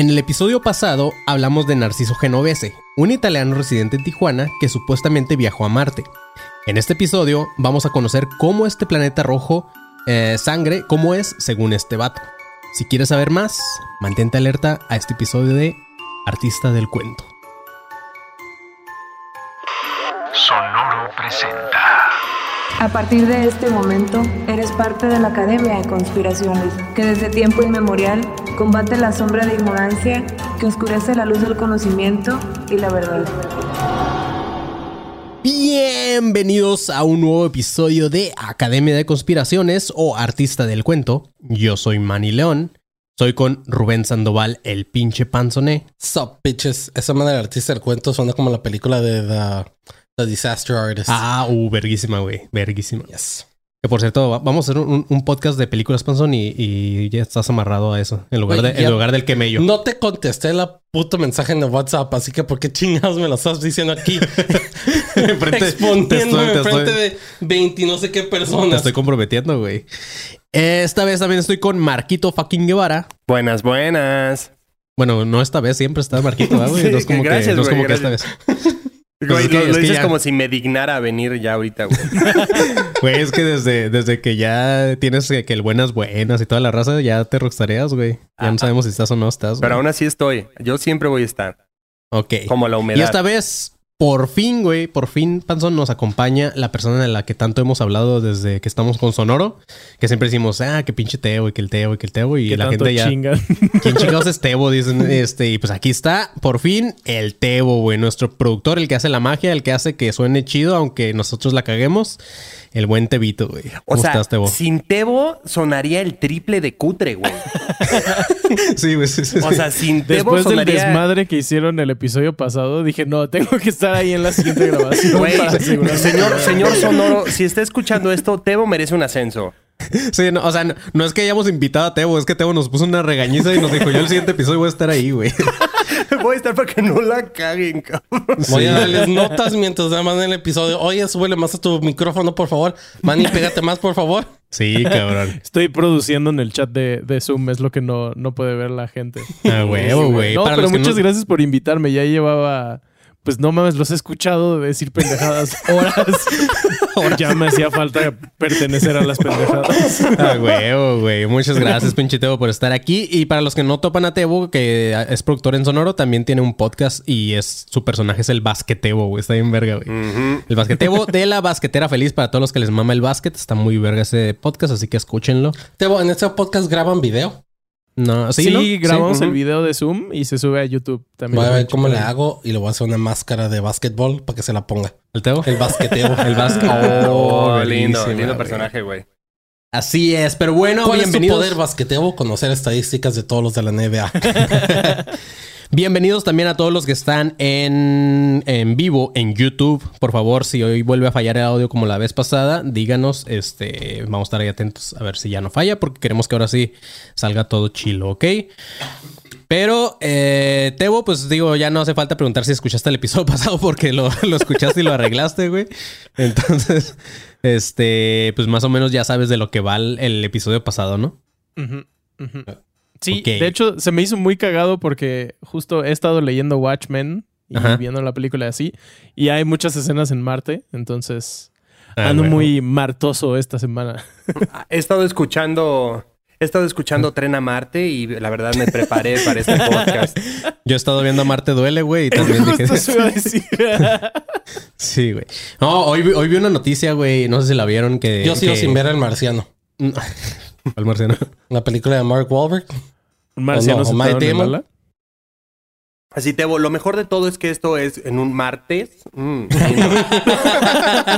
En el episodio pasado hablamos de Narciso Genovese, un italiano residente en Tijuana que supuestamente viajó a Marte. En este episodio vamos a conocer cómo este planeta rojo eh, sangre, cómo es según este vato. Si quieres saber más, mantente alerta a este episodio de Artista del Cuento. Sonoro presenta. A partir de este momento, eres parte de la Academia de Conspiraciones, que desde tiempo inmemorial combate la sombra de ignorancia que oscurece la luz del conocimiento y la verdad. Bienvenidos a un nuevo episodio de Academia de Conspiraciones o Artista del Cuento. Yo soy Manny León. Soy con Rubén Sandoval, el pinche panzoné. Sup, bitches. Esa manera de artista del cuento suena como la película de The, The Disaster Artist. Ah, uh, verguísima, güey. Verguísima. Yes. Que por cierto, va- vamos a hacer un, un podcast de películas panzón y, y ya estás amarrado a eso. En lugar, de, en lugar del quemello. No te contesté la puto mensaje en el WhatsApp, así que ¿por qué chingados me lo estás diciendo aquí? Enfrente- Exponiéndome te estoy- te enfrente estoy- de 20 y no sé qué Te personas. estoy comprometiendo, güey. Esta vez también estoy con Marquito fucking Guevara. Buenas, buenas. Bueno, no esta vez, siempre está Marquito, ¿verdad, güey? Sí, no es como que, gracias, no es güey, como que esta vez. Pues Güey, es que- lo, dices ya- como si me dignara a venir ya ahorita, güey. Güey, es que desde, desde que ya tienes que, que el buenas buenas y toda la raza, ya te rockstareas, güey. Ya no sabemos si estás o no estás. Pero aún así estoy. Yo siempre voy a estar. Ok. Como la humedad. Y esta vez, por fin, güey, por fin, Panzón, nos acompaña la persona de la que tanto hemos hablado desde que estamos con Sonoro. Que siempre decimos, ah, que pinche Teo y que el Teo y que el Teo. Y la tanto gente ya. chingan. ¿Quién chingados es Tebo? Dicen, este, y pues aquí está, por fin, el Tebo, güey. Nuestro productor, el que hace la magia, el que hace que suene chido, aunque nosotros la caguemos. El buen Tebito, güey. O ¿Cómo sea, estás, Tebo? sin Tebo sonaría el triple de cutre, güey. Sí, güey, sí, sí, O sea, sin Tebo Después del sonaría... desmadre que hicieron el episodio pasado, dije, no, tengo que estar ahí en la siguiente grabación. Güey, señor, Sonoro, si está escuchando esto, Tebo merece un ascenso. Sí, no, o sea, no, no es que hayamos invitado a Tebo, es que Tebo nos puso una regañiza y nos dijo, yo el siguiente episodio voy a estar ahí, güey. Voy a estar para que no la caguen, cabrón. Voy a darles notas mientras nada más en el episodio. Oye, súbele más a tu micrófono, por favor. Manny, pégate más, por favor. Sí, cabrón. Estoy produciendo en el chat de, de Zoom, es lo que no, no puede ver la gente. A huevo, güey. No, Para pero muchas no- gracias por invitarme. Ya llevaba, pues no mames, los he escuchado decir pendejadas horas. ya me hacía falta pertenecer a las pendejadas. A huevo, güey. Muchas gracias, pinche Tebo, por estar aquí. Y para los que no topan a Tebo, que es productor en Sonoro, también tiene un podcast y es su personaje es el basquetebo, güey. Está bien verga, güey. El basquetebo de la basquetera feliz para todos los que les mama el básquet. Está muy verga ese podcast, así que escúchenlo. Tebo, en este podcast graban video. No, sí, Sí, ¿no? grabamos Sí. el video de Zoom y se sube a YouTube también. Voy a ver cómo le hago y le voy a hacer una máscara de básquetbol para que se la ponga. ¿El Tebo? El basqueteo. El básquet. Oh, lindo, verguísima, lindo güey. personaje, güey. Así es, pero bueno, ¿Cuál es tu bienvenidos. poder basqueteo? Conocer estadísticas de todos los de la NBA. Bienvenidos también a todos los que están en, en vivo en YouTube. Por favor, si hoy vuelve a fallar el audio como la vez pasada, díganos. Este, vamos a estar ahí atentos a ver si ya no falla, porque queremos que ahora sí salga todo chilo, ¿ok? Pero, eh, Tebo, pues digo, ya no hace falta preguntar si escuchaste el episodio pasado porque lo, lo escuchaste y lo arreglaste, güey. Entonces, este, pues más o menos ya sabes de lo que va el, episodio pasado, ¿no? Sí, de hecho se me hizo muy cagado porque justo he estado leyendo Watchmen y Ajá. viendo la película así y hay muchas escenas en Marte, entonces Ah, ando bueno. muy martoso esta semana. He estado escuchando... He estado escuchando Tren a Marte y la verdad me preparé para este podcast. Yo he estado viendo a Marte Duele, güey, y también dije... Decir. Sí, güey. No, hoy, vi- hoy vi una noticia, güey. No sé si la vieron que. Yo sigo que- sin ver El Marciano. Al marciano. La película de Mark Wahlberg. Un marciano no, o sentado Matt en el Damon. ala. Así, Tebo, lo mejor de todo es que esto es en un martes. Mm.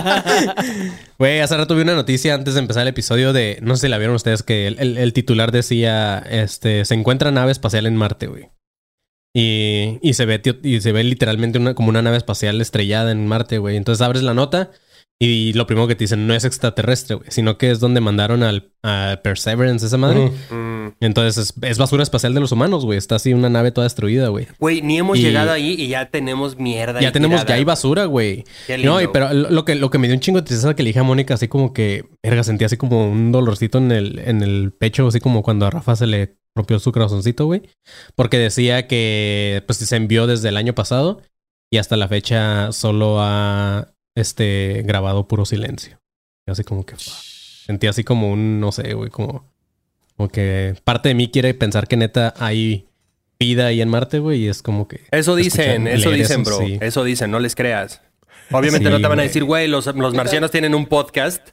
Güey, hace rato vi una noticia antes de empezar el episodio de. No sé si la vieron ustedes, que el, el- el titular decía: Este, se encuentra nave espacial en Marte, güey. Y, y se ve, tío, y se ve literalmente una, como una nave espacial estrellada en Marte, güey. Entonces abres la nota y lo primero que te dicen no es extraterrestre, güey, sino que es donde mandaron al a Perseverance, esa madre. Mm. Entonces es, es basura espacial de los humanos, güey. Está así una nave toda destruida, güey. Güey, ni hemos Y- llegado ahí y ya tenemos mierda. Ya tenemos, ya tirada. hay basura, güey. No, y- pero lo lo que, lo que me dio un chingo de tristeza que le dije a Mónica, así como que, verga, sentía así como un dolorcito en el, en el pecho, así como cuando a Rafa se le rompió su corazoncito, güey. Porque decía que pues se envió desde el año pasado y hasta la fecha solo ha este grabado puro silencio. Y así como que sentí así como un, no sé, güey, como, como que parte de mí quiere pensar que neta hay vida ahí en Marte, güey, y es como que Eso dicen, eso dicen, bro. sí. Eso dicen, no les creas. Obviamente Sí, no te van a decir, güey, los, los marcianos tienen un podcast.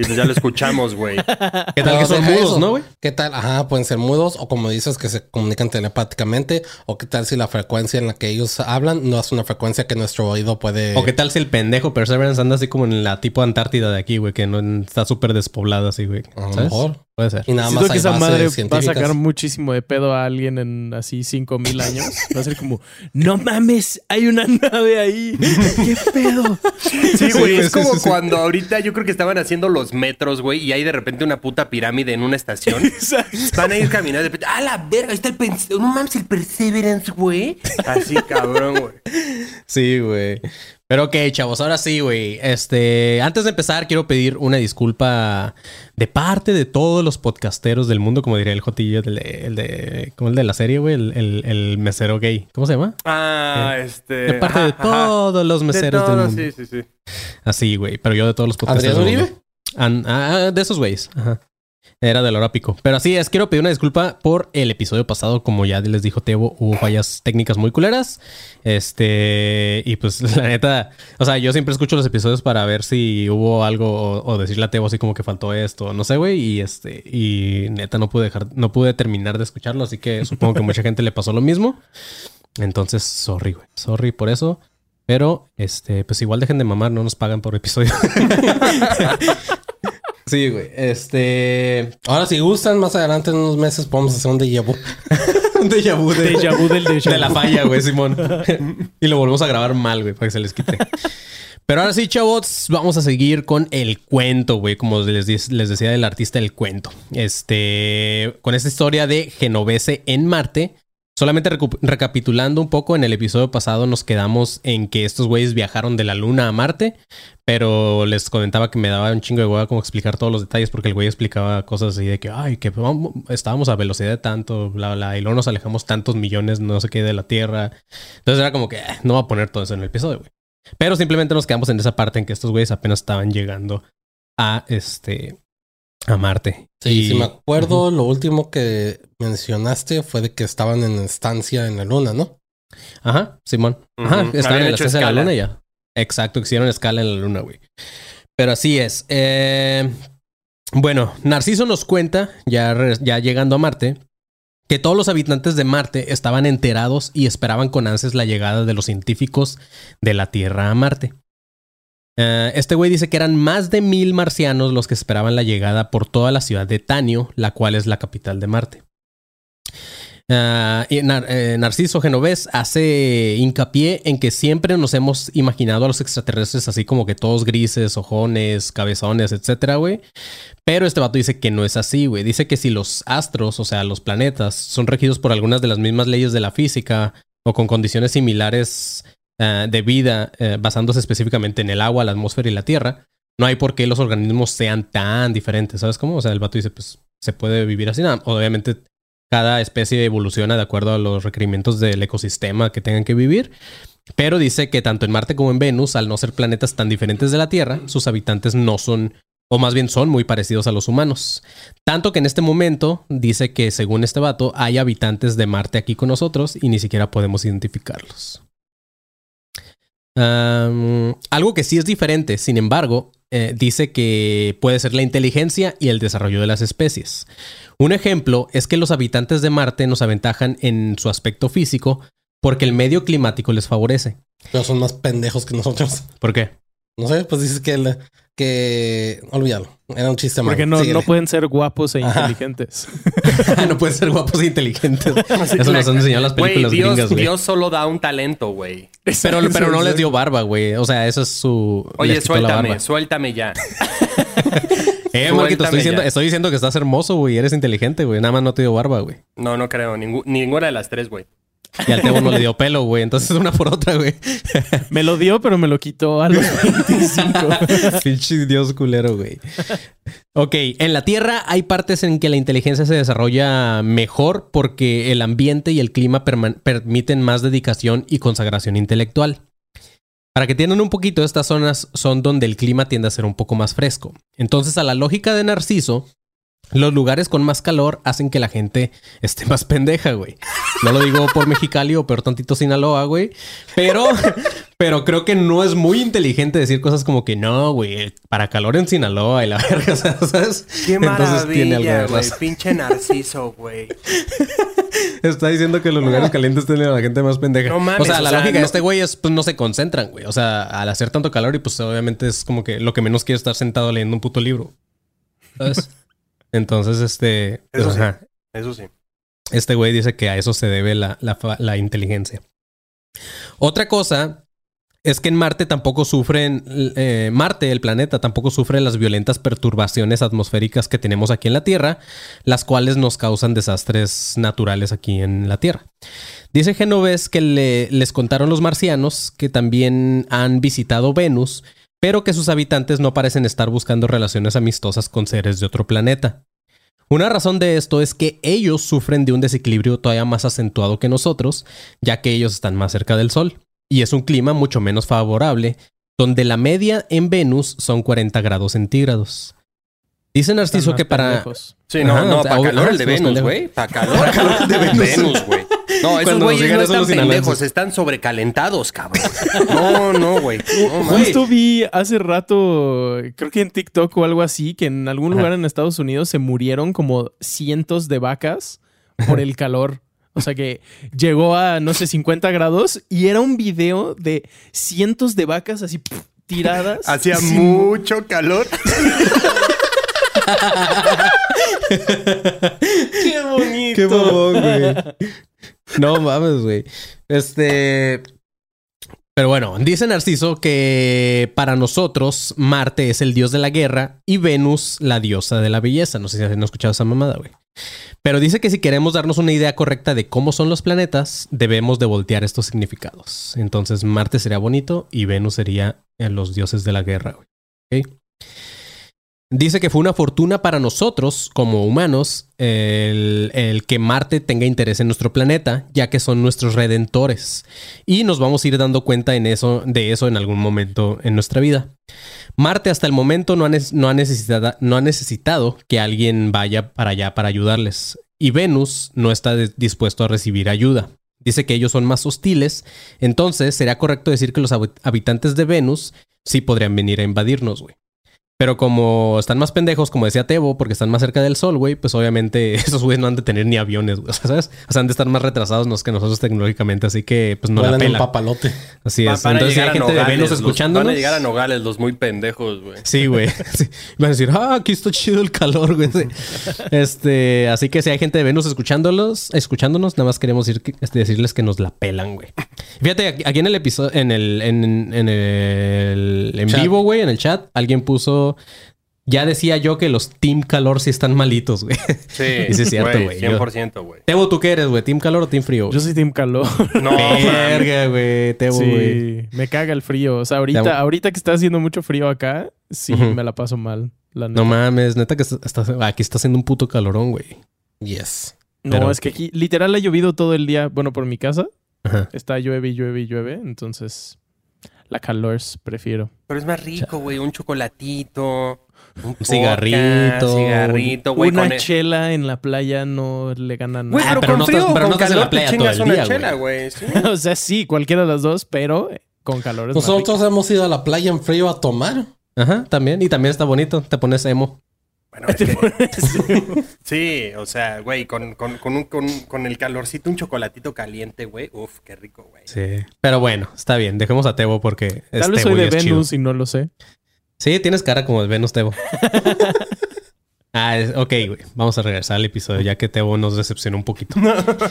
Y pues ya lo escuchamos, güey. ¿Qué tal Pero que son mudos, eso. no, güey? ¿Qué tal? Ajá, pueden ser mudos o como dices que se comunican telepáticamente o qué tal si la frecuencia en la que ellos hablan no es una frecuencia que nuestro oído puede... O qué tal si el pendejo Perseverance anda así como en la tipo Antártida de aquí, güey, que no está súper despoblada así, güey. A lo ¿Sabes? mejor. Puede ser. Y nada Siento más que hay esa madre va a sacar muchísimo de pedo a alguien en así cinco mil años. Va a ser como, no mames, hay una nave ahí. ¿Qué pedo? Sí, güey. Sí, es sí, como sí, sí. cuando ahorita yo creo que estaban haciendo los metros, güey, y hay de repente una puta pirámide en una estación. Van a ir caminando de repente. ¡Ah, la verga! Ahí está el Pens- No mames, el Perseverance, güey. Así, cabrón, güey. Sí, güey. Pero ok, chavos, ahora sí, güey. Este, antes de empezar, quiero pedir una disculpa de parte de todos los podcasteros del mundo, como diría el Jotillo, el de, el de, como el de la serie, güey, el, el- el mesero gay. ¿Cómo se llama? Ah, este. De parte de ajá. todos los De meseros del mundo. sí, sí, sí. Así, güey. Pero yo de todos los podcasteros. ¿Adrián del Uribe? Mundo. An- ah, de esos güeyes. Ajá. Era del hora pico. Pero así es, quiero pedir una disculpa por el episodio pasado. Como ya les dijo Tebo, hubo fallas técnicas muy culeras. Este, y pues la neta, o sea, yo siempre escucho los episodios para ver si hubo algo o, o decirle a Tebo así como que faltó esto, no sé, güey. Y este, y neta no pude dejar, no pude terminar de escucharlo. Así que supongo que mucha gente le pasó lo mismo. Entonces, sorry, güey. Sorry por eso. Pero, este, pues igual dejen de mamar, no nos pagan por episodio. sí, güey. Este. Ahora, si gustan, más adelante en unos meses podemos hacer un déjà vu. Un déjà vu de, Déjà vu del déjà de la falla, güey, Simón. y lo volvemos a grabar mal, güey, para que se les quite. Pero ahora sí, chavos, vamos a seguir con el cuento, güey, como les, decía del artista del cuento. Este, con esta historia de Genovese en Marte. Solamente recapitulando un poco, en el episodio pasado nos quedamos en que estos güeyes viajaron de la Luna a Marte, pero les comentaba que me daba un chingo de hueá como explicar todos los detalles porque el güey explicaba cosas así de que, ay, que vamos- estábamos a velocidad de tanto, bla, bla, y luego nos alejamos tantos millones, no sé qué, de la Tierra. Entonces era como que, "Ah, no va a poner todo eso en el episodio, güey. Pero simplemente nos quedamos en esa parte en que estos güeyes apenas estaban llegando a este, a Marte. Sí, Y- si me acuerdo, lo último que mencionaste fue de que estaban en estancia en la luna, ¿no? Ajá, Simón. Ajá, estaban en la estancia de la luna ya. Exacto, hicieron escala en la luna, güey. Pero así es. Eh, bueno, Narciso nos cuenta, ya, re- ya llegando a Marte, que todos los habitantes de Marte estaban enterados y esperaban con ansias la llegada de los científicos de la Tierra a Marte. Eh, este güey dice que eran más de mil marcianos los que esperaban la llegada por toda la ciudad de Tanio, la cual es la capital de Marte. Ah, eh, Narciso Genovés hace hincapié en que siempre nos hemos imaginado a los extraterrestres así como que todos grises, ojones, cabezones, etcétera, güey. Pero este vato dice que no es así, güey. Dice que si los astros, o sea, los planetas, son regidos por algunas de las mismas leyes de la física o con condiciones similares ah, de vida, eh, basándose específicamente en el agua, la atmósfera y la tierra, no hay por qué los organismos sean tan diferentes, ¿sabes cómo? O sea, el vato dice, pues se puede vivir así, nada. Obviamente cada especie evoluciona de acuerdo a los requerimientos del ecosistema que tengan que vivir. Pero dice que tanto en Marte como en Venus, al no ser planetas tan diferentes de la Tierra, sus habitantes no son, o más bien son muy parecidos a los humanos. Tanto que en este momento dice que según este vato, hay habitantes de Marte aquí con nosotros y ni siquiera podemos identificarlos. Algo que sí es diferente, sin embargo, eh, dice que puede ser la inteligencia y el desarrollo de las especies. Un ejemplo es que los habitantes de Marte nos aventajan en su aspecto físico porque el medio climático les favorece. Pero son más pendejos que nosotros. ¿Por qué? No sé, pues dices que... el- que... Olvídalo. Era un chiste malo. Porque no, Síguele. no pueden ser guapos e Ajá. inteligentes. no pueden ser guapos e inteligentes. Eso nos han enseñado las películas Dios, gringas, güey. Dios solo da un talento, güey. Pero, pero no les dio barba, güey. O sea, eso es su... Oye, suéltame, suéltame ya. Eh, Marquito, estoy diciendo, ya. estoy diciendo que estás hermoso, güey. Eres inteligente, güey. Nada más no te dio barba, güey. No, no creo. Ningú- ninguna de las tres, güey. Y al Tebo no le dio pelo, güey. Entonces una por otra, güey. Me lo dio, pero me lo quitó a los 25. Pinche dios culero, güey. Ok, en la Tierra hay partes en que la inteligencia se desarrolla mejor porque el ambiente y el clima permiten más dedicación y consagración intelectual. Para que tiendan un poquito, estas zonas son donde el clima tiende a ser un poco más fresco. Entonces, a la lógica de Narciso, los lugares con más calor hacen que la gente esté más pendeja, güey. No lo digo por Mexicali o peor tantito Sinaloa, güey. Pero, pero creo que no es muy inteligente decir cosas como que no, güey, para calor en Sinaloa y la verga, ¿sabes? Qué Entonces tiene algo maravilla, de güey. Pinche narciso, güey. Está diciendo que los lugares calientes tienen a la gente más pendeja. No mames, o sea, o la sea, lógica no- de este güey es, pues no se concentran, güey. O sea, al hacer tanto calor y pues obviamente es como que lo que menos quiere es estar sentado leyendo un puto libro. ¿Sabes? Entonces, este... Eso sí. ajá. Eso sí. Este güey dice que a eso se debe la, la la inteligencia. Otra cosa es que en Marte tampoco sufren, eh, Marte, el planeta, tampoco sufre las violentas perturbaciones atmosféricas que tenemos aquí en la Tierra, las cuales nos causan desastres naturales aquí en la Tierra. Dice Genovés que le- les contaron los marcianos que también han visitado Venus, pero que sus habitantes no parecen estar buscando relaciones amistosas con seres de otro planeta. Una razón de esto es que ellos sufren de un desequilibrio todavía más acentuado que nosotros, ya que ellos están más cerca del Sol. Y es un clima mucho menos favorable, donde la media en Venus son 40 grados centígrados. Dice Narciso que para... pendejos. Sí, no, Ajá, no, para calor el de Venus, güey. Para calor, el de Venus, güey. No, esos Cuando güeyes no están los pendejos, están sobrecalentados, cabrón. No, no, güey. No. Justo vi hace rato, creo que en TikTok o algo así, que en algún lugar en Estados Unidos se murieron como cientos de vacas por el calor. O sea que llegó a, no sé, 50 grados y era un video de cientos de vacas así tiradas. Hacía sin- mucho calor. ¡Qué bonito! Qué bobón, güey. No mames, güey. Este. Pero bueno, dice Narciso que para nosotros Marte es el dios de la guerra y Venus la diosa de la belleza. No sé si han escuchado esa mamada, güey. Pero dice que si queremos darnos una idea correcta de cómo son los planetas, debemos de voltear estos significados. Entonces Marte sería bonito y Venus sería eh, los dioses de la guerra, güey. Dice que fue una fortuna para nosotros, como humanos, el, que Marte tenga interés en nuestro planeta, ya que son nuestros redentores. Y nos vamos a ir dando cuenta en eso, de eso en algún momento en nuestra vida. Marte hasta el momento no ha, necesitado, no ha necesitado que alguien vaya para allá para ayudarles. Y Venus no está dispuesto a recibir ayuda. Dice que ellos son más hostiles, entonces sería correcto decir que los habi- habitantes de Venus sí podrían venir a invadirnos, güey. Pero como están más pendejos, como decía Tebo, porque están más cerca del sol, güey, pues obviamente esos güeyes no han de tener ni aviones, güey, o sea, ¿sabes? O sea, han de estar más retrasados nos- que nosotros tecnológicamente, así que pues no la Vuelan en pela. papalote. Así es. van a Entonces si llegar hay a gente de Nogales, Venus los- escuchándonos. Van a llegar a Nogales los muy pendejos, güey. Sí, güey. Sí. Van a decir, ah, aquí está chido el calor, güey. Sí. Este, así que si hay gente de Venus escuchándolos, escuchándonos, nada más queremos que- este, decirles que nos la pelan, güey. Fíjate, aquí aquí en el episodio, en el, en, en el en Chat. vivo, güey, en el chat, alguien puso. Ya decía yo que los Team Calor sí están malitos, güey. Sí, es cierto, güey. Yo- 100%, güey. Tebo, ¿tú qué eres, güey? ¿Team Calor o Team Frío? Yo soy Team Calor. No. Verga, güey. Tebo, güey. Sí, me caga el frío. O sea, ahorita, ahorita que está haciendo mucho frío acá, sí me la paso mal. La neta. No mames, neta que está- está- aquí está haciendo un puto calorón, güey. Yes. No, Pero- es que aquí literal ha llovido todo el día. Bueno, por mi casa Ajá. está llueve y llueve y llueve. Entonces, la calor prefiero. Pero es más rico, güey. Un chocolatito. Un cigarrito, Cigarrito, güey. Una el- chela en la playa no le gana Güey, nada. Ah, pero, pero con no frío estás- pero con no estás en la playa chingas todo el una día, chela, güey. sí. o sea, sí, cualquiera de las dos, pero con calor es más Nosotros hemos ido a la playa en frío a tomar. Ajá, también. Y también está bonito. Te pones emo. Bueno, es que- sí, o sea, güey, con, con, con, un- con, con el calorcito, un chocolatito caliente, güey. Uf, qué rico, güey. Sí. Pero bueno, está bien. Dejemos a Tebo porque Tal vez Tebo soy de es chido. Venus y no lo sé. Sí, tienes cara como de Venus, Tebo. Ah, ok, güey. Vamos a regresar al episodio ya que Tebo nos decepcionó un poquito.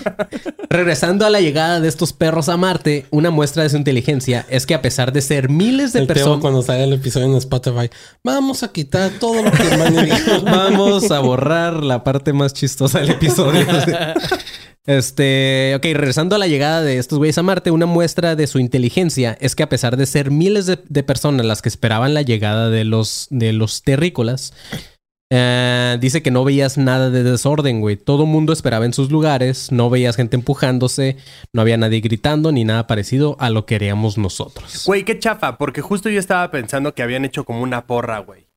Regresando a la llegada de estos perros a Marte, una muestra de su inteligencia es que a pesar de ser miles de personas... cuando salga el episodio en Spotify. Vamos a quitar todo lo que Manny dijo. Vamos a borrar la parte más chistosa del episodio. Este, ok, regresando a la llegada de estos güeyes a Marte, una muestra de su inteligencia es que a pesar de ser miles de, de personas las que esperaban la llegada de los, de los terrícolas, eh, dice que no veías nada de desorden, güey. Todo mundo esperaba en sus lugares, no veías gente empujándose, no había nadie gritando ni nada parecido a lo que haríamos nosotros. Güey, qué chafa, porque justo yo estaba pensando que habían hecho como una porra, güey.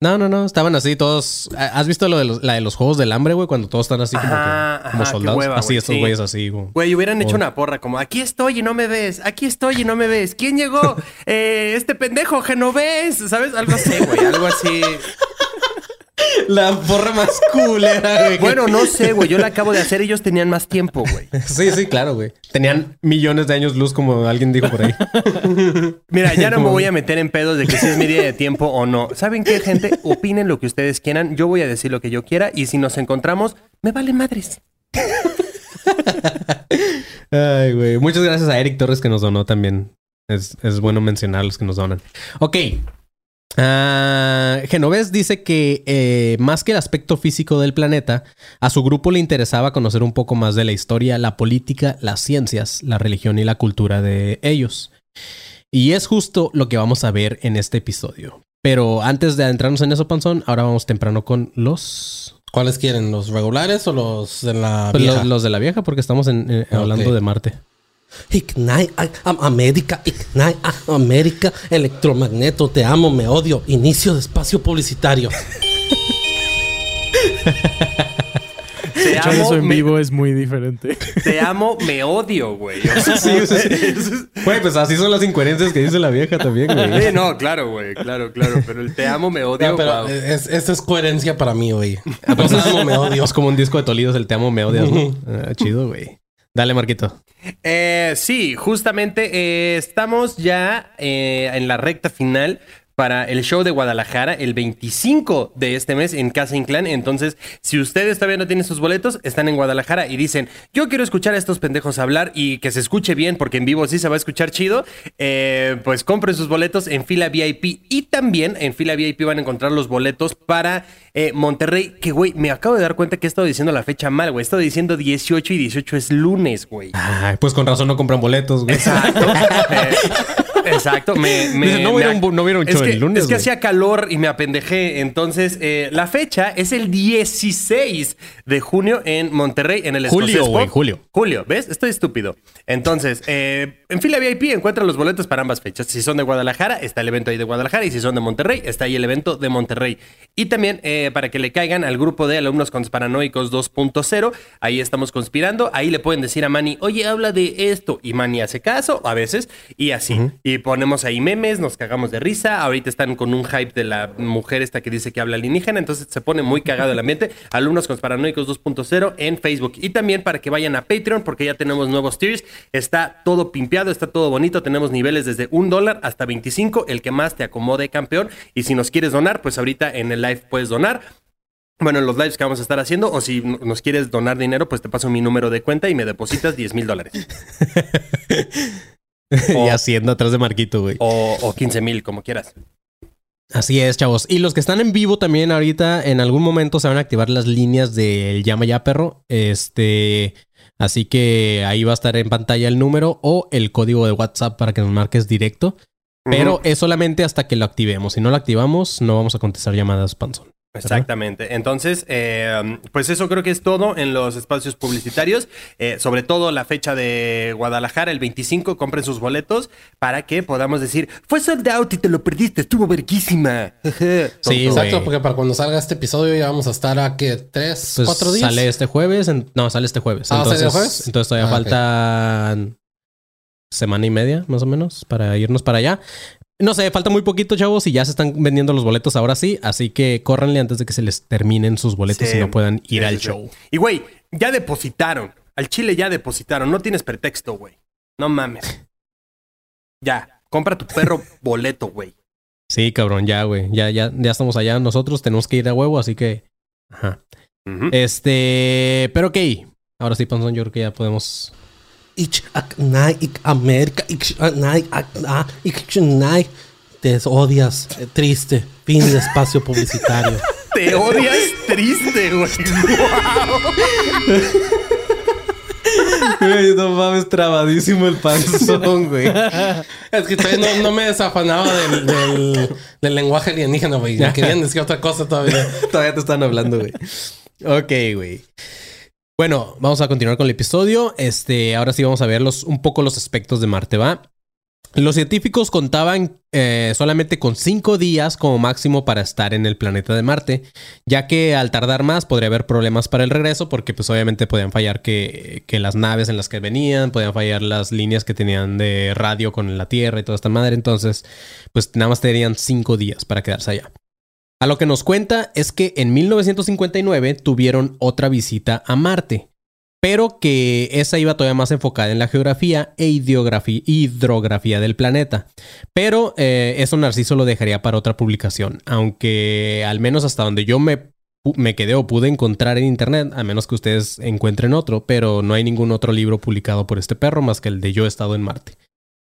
No, no, no, estaban así todos. ¿Has visto lo de los, la de los juegos del hambre, güey? Cuando todos están así como, Ajá, que- como ajá, soldados. hueva, así, güey, estos sí. güeyes así, güey. Güey, hubieran hecho una porra como, aquí estoy y no me ves, aquí estoy y no me ves. ¿Quién llegó? Eh, este pendejo, Genovés, ¿sabes? Algo así, güey, algo así. La porra más culera, güey. Bueno, no sé, güey, yo la acabo de hacer, ellos tenían más tiempo, güey. Sí, sí, claro, güey. Tenían millones de años luz, como alguien dijo por ahí. Mira, ya no me voy a meter en pedos de que si es mi día de tiempo o no. ¿Saben qué, gente? Opinen lo que ustedes quieran, yo voy a decir lo que yo quiera y si nos encontramos, me vale madres. Ay, güey. Muchas gracias a Eric Torres que nos donó también. Es, es bueno mencionar los que nos donan. Ok. Ah, Genovés dice que eh, más que el aspecto físico del planeta, a su grupo le interesaba conocer un poco más de la historia, la política, las ciencias, la religión y la cultura de ellos. Y es justo lo que vamos a ver en este episodio. Pero antes de adentrarnos en eso, Panzón, ahora vamos temprano con los, ¿Cuáles quieren? ¿Los regulares o los de la pues, vieja? los, los de la vieja, porque estamos en- eh, hablando de Marte. Ignite, I am América, Ignite, América, electromagneto, te amo, me odio, inicio de espacio publicitario. Te amo, eso en me, vivo es muy diferente. te amo, me odio, güey. O sea, Sí, sí, sí. Güey, pues así son las incoherencias que dice la vieja también, güey. Sí, no, claro, güey, claro, claro. Pero el te amo, me odio, No, pero es, esta es coherencia para mí, güey. Los amo, me odio. Es como un disco de Tolidos, el te amo, me odias, ¿no? Ah, chido, güey. Dale, Marquito. Eh, sí, justamente eh, estamos ya eh, en la recta final para el show de Guadalajara el 25 de este mes en Casa Inclán. Entonces, si ustedes todavía no tienen sus boletos, están en Guadalajara y dicen, yo quiero escuchar a estos pendejos hablar y que se escuche bien porque en vivo sí se va a escuchar chido, eh, pues compren sus boletos en fila VIP y también en fila VIP van a encontrar los boletos para eh, Monterrey, que güey, me acabo de dar cuenta que he estado diciendo la fecha mal, güey. He estado diciendo 18 y 18 es lunes, güey. Pues con razón no compran boletos, güey. Exacto. Exacto. Me, me- Dice, no me- no es show que, el lunes, Es que güey. hacía calor y me apendejé. Entonces, eh, la fecha es el 16 de junio en Monterrey, en el Julio, Escocés güey, Pop. julio. Julio, ¿ves? Estoy estúpido. Entonces, eh, en fila VIP encuentran los boletos para ambas fechas. Si son de Guadalajara, está el evento ahí de Guadalajara. Y si son de Monterrey, está ahí el evento de Monterrey. Y también eh, para que le caigan al grupo de alumnos conspiranoicos 2.0, ahí estamos conspirando. Ahí le pueden decir a Manny, oye, habla de esto. Y Manny hace caso a veces. Y así. Y ponemos ahí memes, nos cagamos de risa. Ahorita están con un hype de la mujer esta que dice que habla alienígena. Entonces se pone muy cagado el ambiente. Alumnos conspiranoicos 2.0 en Facebook. Y también para que vayan a Patreon, porque ya tenemos nuevos tiers. Está todo pimpeado, está todo bonito. Tenemos niveles desde un dólar hasta 25, el que más te acomode, campeón. Y si nos quieres donar, pues ahorita en el live puedes donar. Bueno, en los lives que vamos a estar haciendo, o si nos quieres donar dinero, pues te paso mi número de cuenta y me depositas 10 mil dólares. y haciendo atrás de Marquito, güey. O, o 15 mil, como quieras. Así es, chavos. Y los que están en vivo también ahorita, en algún momento se van a activar las líneas del llama ya perro. Este, así que ahí va a estar en pantalla el número o el código de WhatsApp para que nos marques directo. Pero es solamente hasta que lo activemos. Si no lo activamos, no vamos a contestar llamadas panzón. Exactamente. Entonces, eh, pues eso creo que es todo en los espacios publicitarios. Eh, sobre todo la fecha de Guadalajara, el 25, compren sus boletos para que podamos decir, fue sold out y te lo perdiste, estuvo verguísima. Sí, Exacto, porque para cuando salga este episodio ya vamos a estar a que tres, Pues cuatro días. sale este jueves. en- no, sale este jueves. Ah, ¿sale entonces, el jueves? entonces todavía Ah, faltan semana y media, más o menos, para irnos para allá. No sé, falta muy poquito, chavos, y ya se están vendiendo los boletos ahora sí. Así que córranle antes de que se les terminen sus boletos Sí. y no puedan ir Sí, al sí, show. Y güey, ya depositaron. Al Chile ya depositaron. No tienes pretexto, güey. No mames. Ya, compra tu perro boleto, güey. Sí, cabrón, ya, güey. Ya, ya, ya estamos allá. Nosotros tenemos que ir a huevo, así que. Ajá. Este. Pero ok. Ahora sí, Panzón, yo creo que ya podemos. Ich, Ignite, Ich, América, Ich, Ignite, Ich, Ignite. Te odias, eh, triste, fin de espacio publicitario. Te odias triste, güey. Güey, no mames, trabadísimo el panzón, güey. Es que todavía no, no me desafanaba del, del, del lenguaje alienígena, güey. Me querían decir otra cosa todavía. Todavía te están hablando, güey. Ok, güey. Bueno, vamos a continuar con el episodio. Este, ahora sí vamos a ver un poco los aspectos de Marte, ¿va? Los científicos contaban eh, solamente con cinco días como máximo para estar en el planeta de Marte, ya que al tardar más podría haber problemas para el regreso, porque pues obviamente podían fallar que, que las naves en las que venían, podían fallar las líneas que tenían de radio con la Tierra y toda esta madre, entonces pues nada más tenían cinco días para quedarse allá. A lo que nos cuenta es que en 1959 tuvieron otra visita a Marte, pero que esa iba todavía más enfocada en la geografía e hidrografía, del planeta. Pero eh, eso Narciso lo dejaría para otra publicación, aunque al menos hasta donde yo me, me quedé o pude encontrar en internet, a menos que ustedes encuentren otro, pero no hay ningún otro libro publicado por este perro más que el de Yo he estado en Marte.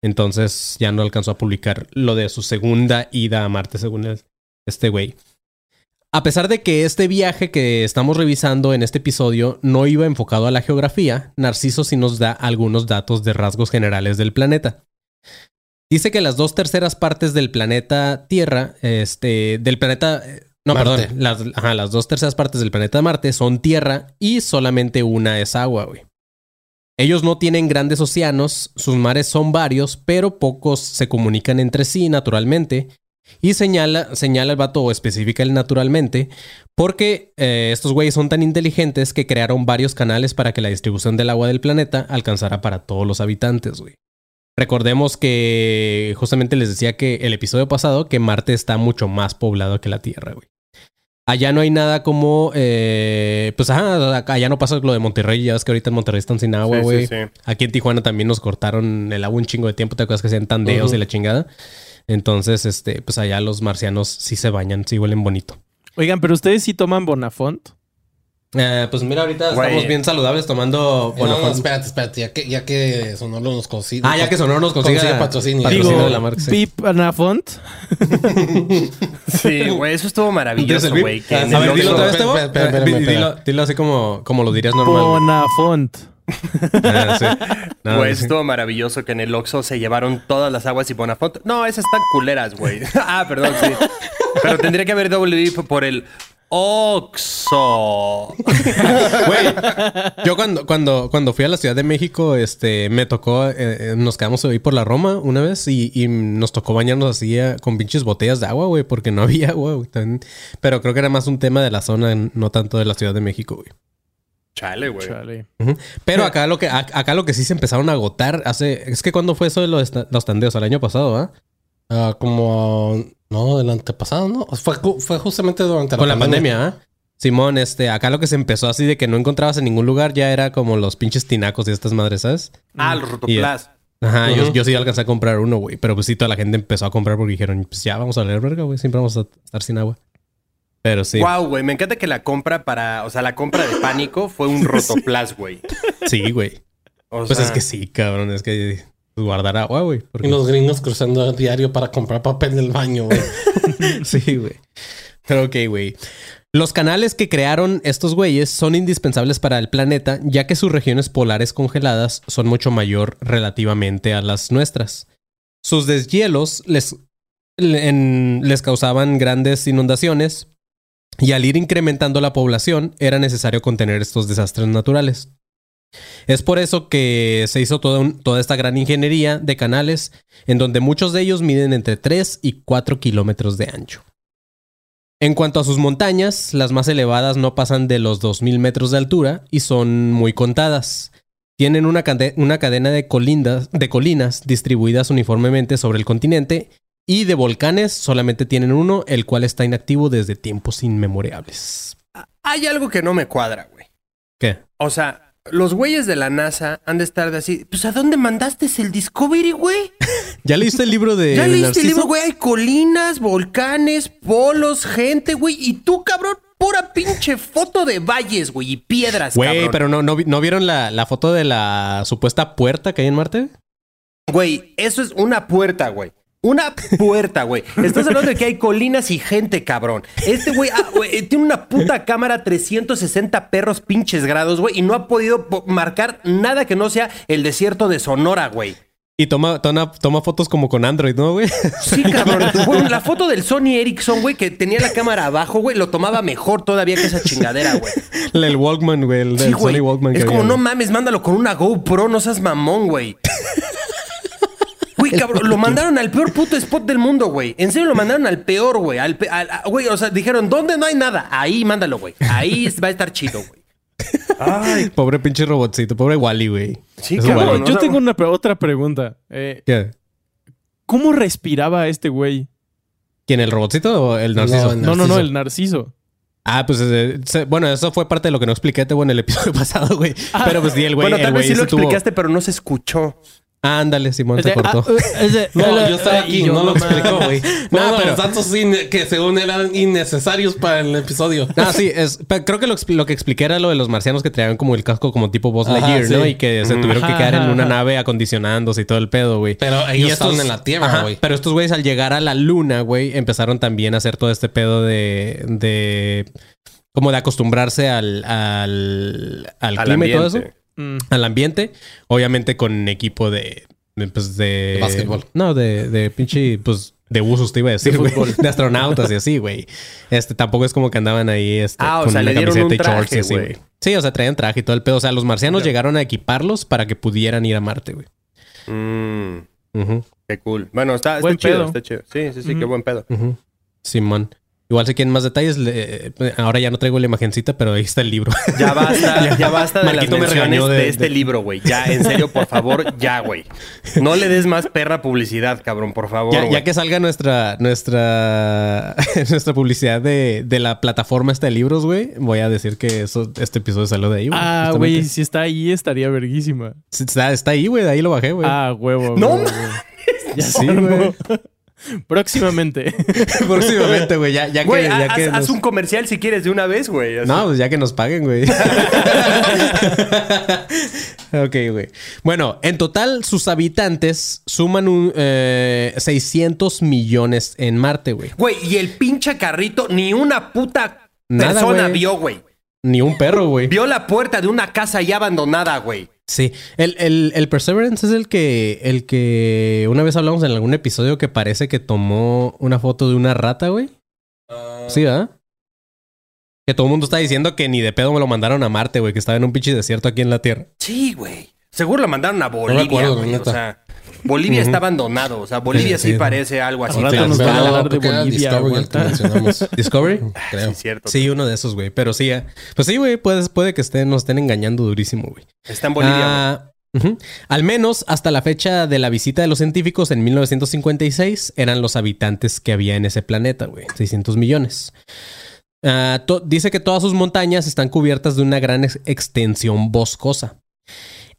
Entonces ya no alcanzó a publicar lo de su segunda ida a Marte según el- este güey. A pesar de que este viaje que estamos revisando en este episodio no iba enfocado a la geografía, Narciso sí nos da algunos datos de rasgos generales del planeta. Dice que las dos terceras partes del planeta Tierra, este, del planeta, eh, no, Marte. perdón, las, ajá, las dos terceras partes del planeta Marte son tierra y solamente una es agua, güey. Ellos no tienen grandes océanos, sus mares son varios, pero pocos se comunican entre sí naturalmente. Y señala, señala el vato o especifica el naturalmente, porque eh, estos güeyes son tan inteligentes que crearon varios canales para que la distribución del agua del planeta alcanzara para todos los habitantes, güey. Recordemos que justamente les decía que el episodio pasado que Marte está mucho más poblado que la Tierra, güey. Allá no hay nada como, eh, pues ajá, allá no pasa lo de Monterrey, ya ves que ahorita en Monterrey están sin agua, Sí, güey. sí. Aquí en Tijuana también nos cortaron el agua un chingo de tiempo, te acuerdas que hacían tandeos y la chingada. Entonces, este, pues allá los marcianos sí se bañan, sí huelen bonito. Oigan, pero ustedes sí toman Bonafont. Eh, pues mira, ahorita Güey. estamos bien saludables tomando. No, Bueno, no, espérate, espérate. Ya que, ya que Sonoro nos consigue. ah, ya que Sonoro nos consigue Consigue patrocinio. patrocinio Digo, de la marca. sí. Pip Bonafont. Sí, güey, eso estuvo ¿Tienes maravilloso, güey. que A en el ver, dilo otra vez, Tebo. Eh. Dilo, dilo así como, como lo dirías normal. Bonafont. Ah, sí. No, Güey, sí. estuvo maravilloso que en el Oxxo se llevaron todas las aguas y Bonafont. No, esas están culeras, güey. ah, perdón, sí. Pero tendría que haber doble dip por el Oxxo. Güey, yo cuando, cuando, cuando fui a la Ciudad de México, este, me tocó, eh, eh, nos quedamos ahí por la Roma una vez y, y nos tocó bañarnos así eh, con pinches botellas de agua, güey, porque no había agua, güey. Pero creo que era más un tema de la zona, no tanto de la Ciudad de México, güey. Chale, güey. Chale. Pero acá lo que a- acá lo que sí se empezaron a agotar hace es que cuando fue eso de los, los tandeos el año pasado, ¿ah? Ah, como. No, el antepasado, ¿no? Fue, fue justamente durante Con la pandemia, ¿ah? Simón, este, acá lo que se empezó así de que no encontrabas en ningún lugar ya era como los pinches tinacos y estas madres, ¿sabes? Ah, los rotoplas. Ajá, yo, yo sí alcancé a comprar uno, güey. Pero pues sí, toda la gente empezó a comprar porque dijeron, pues ya vamos a leer verga, güey. Siempre vamos a estar sin agua. Pero sí. Wow, güey, me encanta que la compra para, o sea, la compra de pánico fue un rotoplas, güey. Sí, güey. O Pues sea, es que sí, cabrón. Es que guardar agua, güey. porque- Y los gringos cruzando a diario para comprar papel del baño, güey. Sí, güey. Pero ok, güey. Los canales que crearon estos güeyes son indispensables para el planeta, ya que sus regiones polares congeladas son mucho mayor relativamente a las nuestras. Sus deshielos les, en- les causaban grandes inundaciones y al ir incrementando la población era necesario contener estos desastres naturales. Es por eso que se hizo toda, esta gran ingeniería de canales, en donde muchos de ellos miden entre 3 y 4 kilómetros de ancho. En cuanto a sus montañas, las más elevadas no pasan de los 2.000 metros de altura y son muy contadas. Tienen una, cade- una cadena de colinas distribuidas uniformemente sobre el continente y de volcanes solamente tienen uno, el cual está inactivo desde tiempos inmemorables. hay algo que no me cuadra, güey. ¿Qué? O sea, los güeyes de la NASA han de estar de así. Pues, ¿a dónde mandaste el Discovery, güey? ¿Ya leíste el libro de ¿Ya leíste el libro, güey? Hay colinas, volcanes, polos, gente, güey. Y tú, cabrón, pura pinche foto de valles, güey, y piedras, Güey, cabrón. pero no, no, ¿no vieron la, la foto de la supuesta puerta que hay en Marte? Güey, eso es una puerta, güey. Una puerta, güey. Estás hablando de que hay colinas y gente, cabrón. Este güey ah, güey, tiene una puta cámara 360 perros pinches grados, güey, y no ha podido po- marcar nada que no sea el desierto de Sonora, güey. Y toma, toma, toma fotos como con Android, ¿no, güey? Sí, cabrón. Güey, la foto del Sony Ericsson, güey, que tenía la cámara abajo, güey, lo tomaba mejor todavía que esa chingadera, güey. el Walkman, güey. El, Sí, el güey. Sony Walkman. Es que como, había, no mames, mándalo con una GoPro, no seas mamón, güey. Cabrón, lo mandaron al peor puto spot del mundo, güey. En serio, lo mandaron al peor, güey. Al, pe- al- a- güey, o sea, dijeron, ¿dónde no hay nada? Ahí, mándalo, güey. Ahí va a estar chido, güey. Ay, Pobre pinche robotcito. Pobre Wally, güey. Sí, cabrón. Yo tengo una otra pregunta. Eh, ¿Qué? ¿Cómo respiraba este güey? ¿Quién, el robotcito o el narciso? No, el- No, no, el narciso. Ah, pues eh, bueno, eso fue parte de lo que no expliqué te, bueno, en el episodio pasado, güey. Pero pues sí, el güey. bueno, el tal vez sí lo tuvo- explicaste, pero no se escuchó. Ándale, Simón, cortó. ah, uh, ese- No, yo estaba eh, aquí, yo, no lo explicó, güey. No, No, pero- los datos que según eran innecesarios para el episodio. Ah, sí, es, pero creo que lo, que expliqué era lo de los marcianos que traían como el casco como tipo Buzz Ajá, Lightyear, sí. ¿no? Y que se tuvieron que Ajá, quedar en una ajá. nave acondicionándose y todo el pedo, güey. Pero ellos estos- estaban en la Tierra, güey. Pero estos güeyes al llegar a la luna, güey, empezaron también a hacer todo este pedo de... de como de acostumbrarse al, al, al, Al clima y todo eso. Mm. Al ambiente. Obviamente con equipo de... de, pues, de... De básquetbol. No, de, de pinche... Pues de usos te iba a decir, De güey. De astronautas y así, güey. Este, tampoco es como que andaban ahí este, Ah, o con sea, una le dieron camiseta un y shorts y traje, así, güey. Sí, o sea, traían traje y todo el pedo. O sea, los marcianos llegaron a equiparlos para que pudieran ir a Marte, güey. Mm, Ujú, qué cool. Bueno, está, está Buen chido, pedo. está chido. Sí, sí, sí, qué buen pedo. ujú. Simón. Igual si quieren más detalles, le- eh, ahora ya no traigo la imagencita, pero ahí está el libro. Ya basta, ya, basta de Marquito las menciones de, de- este de- libro, güey. Ya, en serio, por favor, ya, güey. No le des más perra publicidad, cabrón, por favor, Ya, güey. ya que salga nuestra nuestra nuestra publicidad de, de la plataforma esta de libros, güey, voy a decir que eso, este episodio salió de ahí, güey. Ah, güey, si está ahí estaría verguísima. Está, está ahí, güey, de ahí lo bajé, güey. Ah, huevo. No huevo. Ya Sí, güey. Próximamente. Próximamente, güey, ya, ya que, ya haz, que haz nos- un comercial si quieres de una vez, güey. así. No, pues ya que nos paguen, güey. ok, güey. Bueno, en total, sus habitantes suman un, eh, 600 millones en Marte, güey. Güey, y el pinche carrito, ni una puta Nada, persona güey. vio, güey. Ni un perro, güey. Vio la puerta de una casa ya abandonada, güey. Sí. El, el- el Perseverance es el que, el que una vez hablamos en algún episodio que parece que tomó una foto de una rata, güey. Sí, ¿verdad? Que todo el mundo está diciendo que ni de pedo me lo mandaron a Marte, güey, que estaba en un pinche desierto aquí en la Tierra. Sí, güey. Seguro lo mandaron a Bolivia, acuerdo, güey. o sea, Bolivia está abandonado. O sea, Bolivia sí, Sí, sí. parece algo así. Tlaxcala. nos van a Pero hablar de creo que era Bolivia, Discovery. Sí, cierto. Sí, uno de esos, güey. Pero sí, eh. pues sí, güey, puede, puede que estén, nos estén engañando durísimo, güey. Está en Bolivia, güey. Ah. Al menos hasta la fecha de la visita de los científicos en 1956 eran los habitantes que había en ese planeta, güey. 600 millones. Ah, dice que todas sus montañas están cubiertas de una gran ex- extensión boscosa.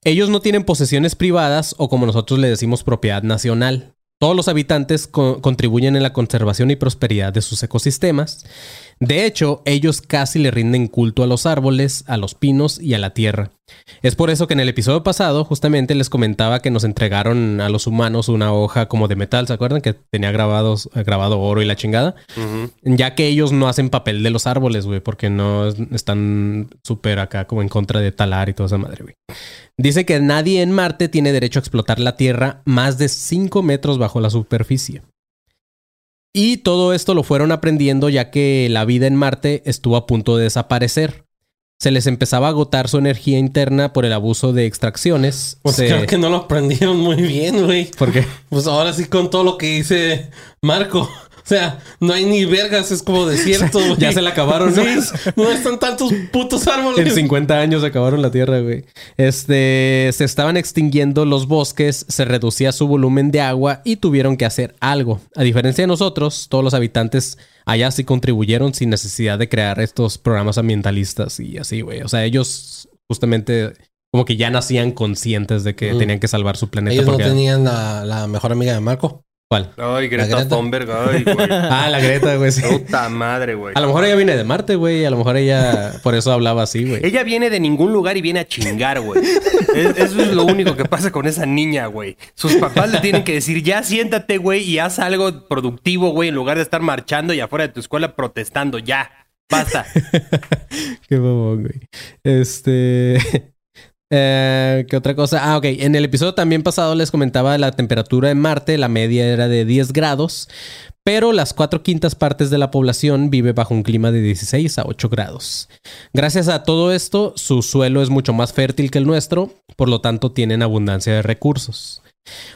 Ellos no tienen posesiones privadas o como nosotros le decimos propiedad nacional. Todos los habitantes co- contribuyen en la conservación y prosperidad de sus ecosistemas. De hecho, ellos casi le rinden culto a los árboles, a los pinos y a la tierra. Es por eso que en el episodio pasado justamente les comentaba que nos entregaron a los humanos una hoja como de metal, ¿se acuerdan? Que tenía grabados, grabado oro y la chingada. Ya que ellos no hacen papel de los árboles, güey, porque no es- están súper acá como en contra de talar y toda esa madre, güey. Dice que nadie en Marte tiene derecho a explotar la Tierra más de 5 metros bajo la superficie. Y todo esto lo fueron aprendiendo ya que la vida en Marte estuvo a punto de desaparecer. Se les empezaba a agotar su energía interna por el abuso de extracciones. Pues Se- creo que no lo aprendieron muy bien, güey. ¿Por qué? Pues ahora sí con todo lo que dice Marco. O sea, no hay ni vergas, es como desierto, güey. Ya se la acabaron, ¿no? Sí, no están tantos putos En árboles. 50 años se acabaron la Tierra, güey. Este, se estaban extinguiendo los bosques, se reducía su volumen de agua y tuvieron que hacer algo. A diferencia de nosotros, todos los habitantes allá sí contribuyeron sin necesidad de crear estos programas ambientalistas y así, güey. O sea, ellos justamente como que ya nacían conscientes de que Mm. tenían que salvar su planeta Ellos no porque tenían la, la mejor amiga de Marco. ¿Cuál? Ay, Greta. Thunberg, ay, güey. Ah, la Greta, güey. sí. Puta madre, güey. A lo mejor ella viene de Marte, güey. A lo mejor ella por eso hablaba así, güey. Ella viene de ningún lugar y viene a chingar, güey. Es- Eso es lo único que pasa con esa niña, güey. Sus papás le tienen que decir, ya siéntate, güey, y haz algo productivo, güey, en lugar de estar marchando y afuera de tu escuela protestando. Ya, basta. Qué babón, güey. Este. Eh, ¿Qué otra cosa? Ah, ok. En el episodio también pasado les comentaba la temperatura en Marte, la media era de 10 grados, pero las cuatro quintas partes de la población vive bajo un clima de 16 a 8 grados. Gracias a todo esto, su suelo es mucho más fértil que el nuestro, por lo tanto tienen abundancia de recursos.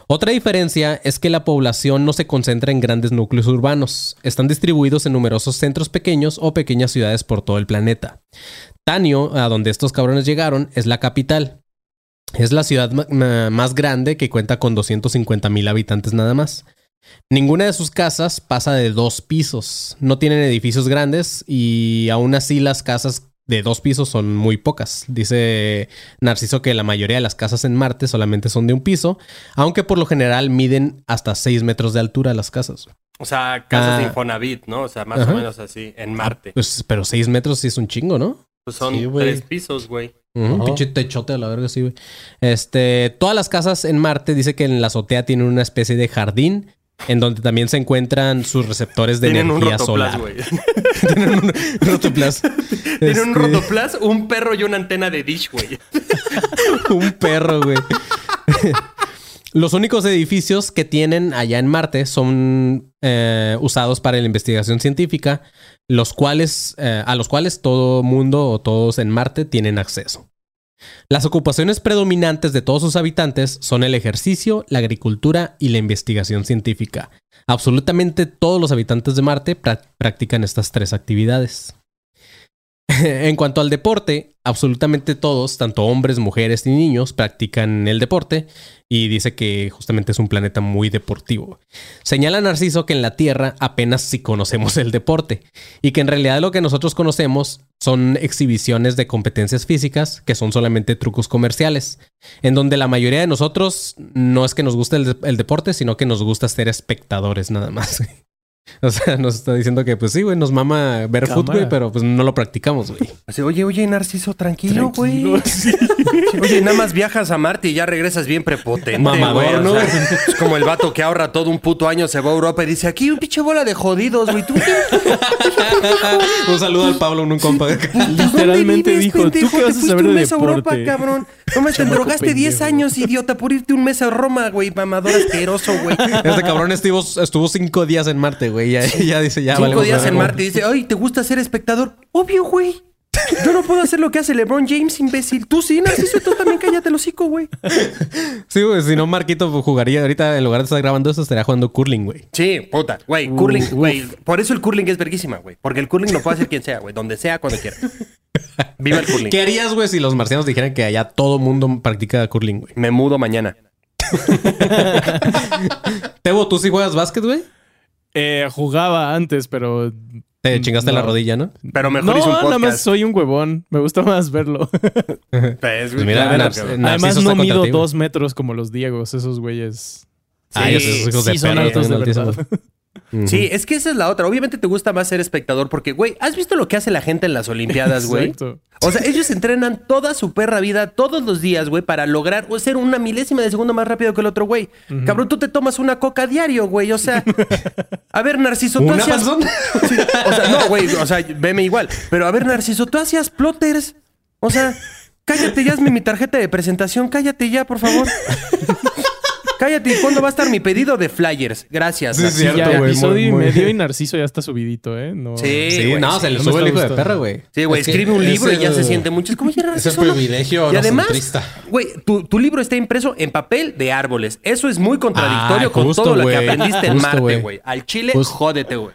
Otra diferencia es que la población no se concentra en grandes núcleos urbanos, están distribuidos en numerosos centros pequeños o pequeñas ciudades por todo el planeta. Tanio, a donde estos cabrones llegaron, es la capital. Es la ciudad más grande que cuenta con 250 mil habitantes nada más. Ninguna de sus casas pasa de dos pisos. No tienen edificios grandes y aún así las casas de dos pisos son muy pocas. Dice Narciso que la mayoría de las casas en Marte solamente son de un piso, aunque por lo general miden hasta 6 metros de altura las casas. O sea, casas de Ah. Infonavit, ¿no? O sea, más Ajá. o menos así, en Marte. Pues, pero 6 metros sí es un chingo, ¿no? Pues son Sí, tres pisos, güey. Ajá. Pinche techote a la verga, sí, güey. Este, todas las casas en Marte dice que en la azotea tienen una especie de jardín en donde también se encuentran sus receptores de Tienen un energía rotoplas, solar. güey. Tienen un rotoplas. Tienen un Este, rotoplas, un perro y una antena de dish, güey. un perro, güey. Los únicos edificios que tienen allá en Marte son eh, usados para la investigación científica, los cuales, eh, a los cuales todo mundo o todos en Marte tienen acceso. Las ocupaciones predominantes de todos sus habitantes son el ejercicio, la agricultura y la investigación científica. Absolutamente todos los habitantes de Marte pra- practican estas tres actividades. en cuanto al deporte, absolutamente todos, tanto hombres, mujeres y niños, practican el deporte y dice que justamente es un planeta muy deportivo. Señala Narciso que en la Tierra apenas si conocemos el deporte y que en realidad lo que nosotros conocemos son exhibiciones de competencias físicas que son solamente trucos comerciales, en donde la mayoría de nosotros no es que nos guste el deporte, sino que nos gusta ser espectadores nada más. O sea, nos está diciendo que pues sí, güey, nos mama ver fútbol, pero pues no lo practicamos, güey. Así, oye, oye, Narciso, tranquilo, güey. Sí. Oye, nada más viajas a Marte y ya regresas bien prepotente, Mamador, güey. O ¿no? sea, es como el vato que ahorra todo un puto año, se va a Europa y dice, aquí un pinche bola de jodidos, güey. ¿Tú un saludo al Pablo, un compa. Literalmente ¿Dónde vives, dijo, ¿tú pendejo? qué Te vas a saber un de a Europa, deporte? cabrón. No me te drogaste 10 pendejo. años, idiota, por irte un mes a Roma, güey. Mamador asqueroso, güey. Este cabrón estuvo, estuvo cinco días en Marte, güey. Ya, ya dice, ya Cinco valemos días en. Marte y dice, ay, ¿te gusta ser espectador? Obvio, güey. Yo no puedo hacer lo que hace LeBron James, imbécil. Tú sí, Narciso, tú también cállate el hocico, güey. Sí, güey, si no, Marquito jugaría ahorita, en lugar de estar grabando eso, estaría jugando curling, güey. Sí, puta. Güey, curling, güey. Por eso el curling es verguísima, güey. Porque el curling lo puede hacer quien sea, güey. Donde sea, cuando quiera. Viva el curling. ¿Qué harías, güey, si los marcianos dijeran que allá todo mundo practica curling, güey? Me mudo mañana. Tebo, ¿tú sí juegas básquet, güey? Eh, jugaba antes, pero. Te chingaste la rodilla, ¿no? Pero mejor No, hice un nada más podcast. soy un huevón. Me gusta más verlo. Pues, Pues mira, claro, Además, no mido dos metros como los Diegos, esos güeyes. Ay, esos hijos de sí son altos de Sí, es que esa es la otra. Obviamente te gusta más ser espectador porque, güey, ¿has visto lo que hace la gente en las Olimpiadas, güey? Exacto. O sea, ellos entrenan toda su perra vida, todos los días, güey, para lograr o ser una milésima de segundo más rápido que el otro, güey. Cabrón, tú te tomas una coca diario, güey. O sea, a ver, Narciso, tú ¿Una hacías... Sí, o sea, no, güey, o sea, veme igual. Pero a ver, Narciso, tú hacías plotters. O sea, cállate, ya hazme mi tarjeta de presentación. Cállate ya, por favor. Cállate, ¿y cuándo va a estar mi pedido de flyers? Gracias. Sí, cierto, ya, güey, episodio muy- y muy- medio y Narciso ya está subidito, ¿eh? No. Sí, Sí, güey, no, se le no sube el hijo de gustando. perra, güey. Sí, güey, Es escribe un libro y ya se siente mucho. Es como, Narciso, no- privilegio Y además, güey, tu, tu libro está impreso en papel de árboles. Eso es muy contradictorio Ah, con justo, todo lo que aprendiste en Marte, güey. Al chile, Justo. jódete, güey.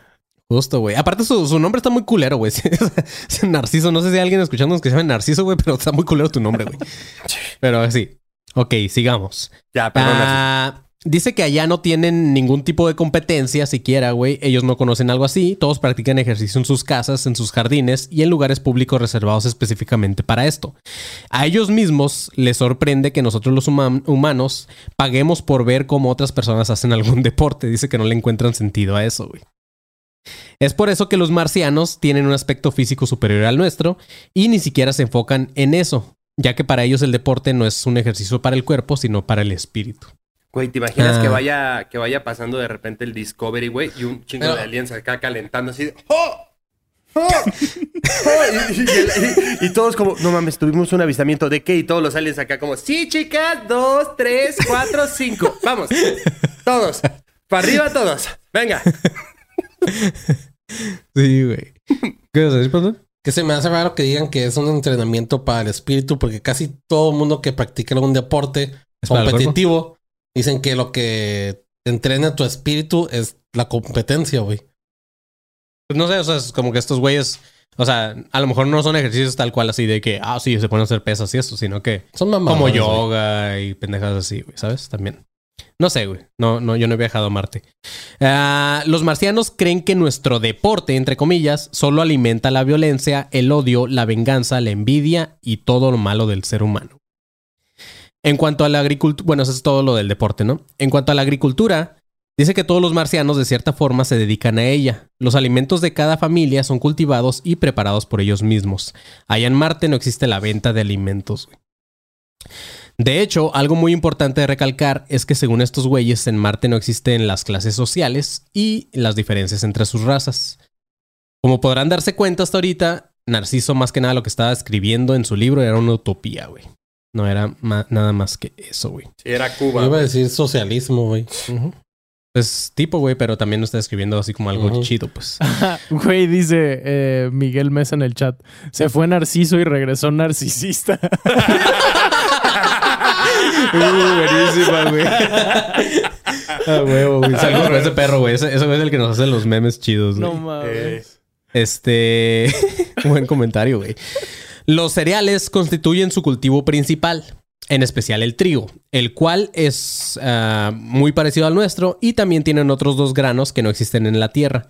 Justo, güey. Aparte, su, su nombre está muy culero, güey. Narciso. No sé si hay alguien escuchándonos que se llama Narciso, güey, pero está muy culero tu nombre, güey. Pero sí. Ok, sigamos. Ya, perdón. Ah, Dice que allá no tienen ningún tipo de competencia siquiera, güey. Ellos no conocen algo así. Todos practican ejercicio en sus casas, en sus jardines y en lugares públicos reservados específicamente para esto. A ellos mismos les sorprende que nosotros los huma- humanos paguemos por ver cómo otras personas hacen algún deporte. Dice que no le encuentran sentido a eso, güey. Es por eso que los marcianos tienen un aspecto físico superior al nuestro y ni siquiera se enfocan en eso, ya que para ellos el deporte no es un ejercicio para el cuerpo, sino para el espíritu. Güey, ¿te imaginas Ah. que vaya que vaya pasando de repente el Discovery, güey, y un chingo Pero- de aliens acá calentando así de ¡Oh! ¡Oh! ¡Oh! Y, y- y- y todos como, no mames, tuvimos un avistamiento de qué y todos los aliens acá como, sí, chicas, dos, tres, cuatro, cinco, vamos, todos, para arriba todos, venga. Sí, güey. ¿Qué vas a decir, perdón? Que se me hace raro que digan que es un entrenamiento para el espíritu, porque casi todo mundo que practica algún deporte ¿Es para el competitivo dicen que lo que entrena tu espíritu es la competencia, güey. Pues no sé, o sea, es como que estos güeyes, o sea, a lo mejor no son ejercicios tal cual así de que, ah, sí, se ponen a hacer pesas y eso, sino que Son mamadores. como yoga y pendejadas así, güey, ¿sabes? También. No sé, güey. No, no, yo no he viajado a Marte. Ah, los marcianos creen que nuestro deporte, entre comillas, solo alimenta la violencia, el odio, la venganza, la envidia y todo lo malo del ser humano. En cuanto a la agricultura, bueno, eso es todo lo del deporte, ¿no? En cuanto a la agricultura, dice que todos los marcianos de cierta forma se dedican a ella. Los alimentos de cada familia son cultivados y preparados por ellos mismos. Allá en Marte no existe la venta de alimentos, güey. De hecho, algo muy importante de recalcar es que según estos güeyes en Marte no existen las clases sociales y las diferencias entre sus razas. Como podrán darse cuenta hasta ahorita, Narciso más que nada lo que estaba escribiendo en su libro era una utopía, güey. No era nada más que eso, güey. Sí, era Yo Cuba. iba a decir socialismo, güey. Pues tipo, güey, pero también lo está escribiendo así como algo chido, pues. Güey, dice eh, Miguel Mesa en el chat. Se fue Narciso y regresó narcisista. buenísima, güey. A huevo, güey. Salgo con ese perro, güey. Ese, ese güey es el que nos hace los memes chidos, güey. no mames. Este. Buen comentario, güey. Los cereales constituyen su cultivo principal, en especial el trigo, el cual es ah, muy parecido al nuestro y también tienen otros dos granos que no existen en la tierra.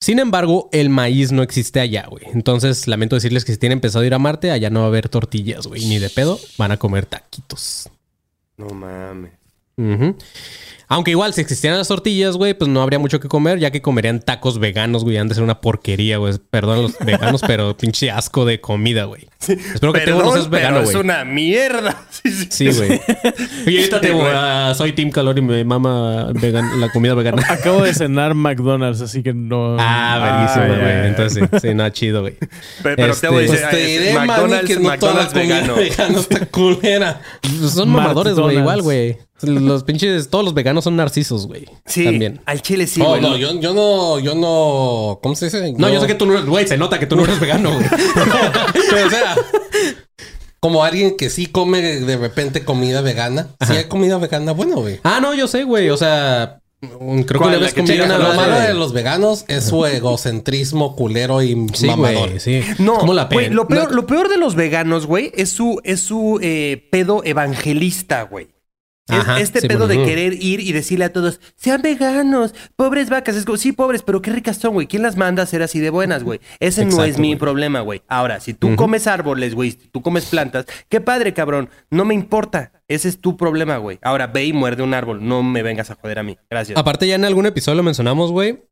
Sin embargo, el maíz no existe allá, güey. Entonces, lamento decirles que si tienen pensado ir a Marte, allá no va a haber tortillas, güey. Ni de pedo, van a comer taquitos. No mames. Ujú. Aunque igual, si existieran las tortillas, güey, pues no habría mucho que comer, ya que comerían tacos veganos, güey. Han de ser una porquería, güey. Perdón a los veganos, pero pinche asco de comida, güey. Espero que Tebo no Perdón, seas vegano, pero es güey. una mierda. Sí, sí. Sí, güey. Oye, ahorita Tebo, güey. ah, soy Team Calor y me mama vegan- la comida vegana. Acabo de cenar McDonald's, así que no. Ah, verguísima, Ah, güey. ya, ya. Entonces, sí, sí, no, chido, güey. Pe- Pero Este, te voy a Pues decir, te ah, diré, McDonald's, que no toda la McDonald's comida vegano. vegana está culera. Son mamadores, güey, McDonald's. igual, güey. Los pinches, todos los veganos son narcisos, güey. Sí, También. al chile sí, Oh, güey. no, yo, yo no, yo no, ¿cómo se dice? No, yo sé que tú no eres, güey, se nota que tú no eres vegano, güey. Pero, o sea, como alguien que sí come de repente comida vegana. Sí hay comida vegana buena, güey. Ah, no, yo sé, güey. O sea, mm, creo que una ¿La vez que Lo malo de- los veganos es su egocentrismo culero y Sí, mamador. güey, sí. No, ¿Cómo la lo, peor, no- lo peor de los veganos, güey, es su, es su eh, pedo evangelista, güey. Es este sí, pedo bueno. de querer ir y decirle a todos, sean veganos, pobres vacas. Es como, sí, pobres, pero qué ricas son, güey. ¿Quién las manda a ser así de buenas, güey? Ese no es mi problema, güey. Ahora, si tú comes árboles, güey, si tú comes plantas, qué padre, cabrón. No me importa. Ese es tu problema, güey. Ahora, ve y muerde un árbol. No me vengas a joder a mí. Gracias. Aparte, ya en algún episodio lo mencionamos, güey.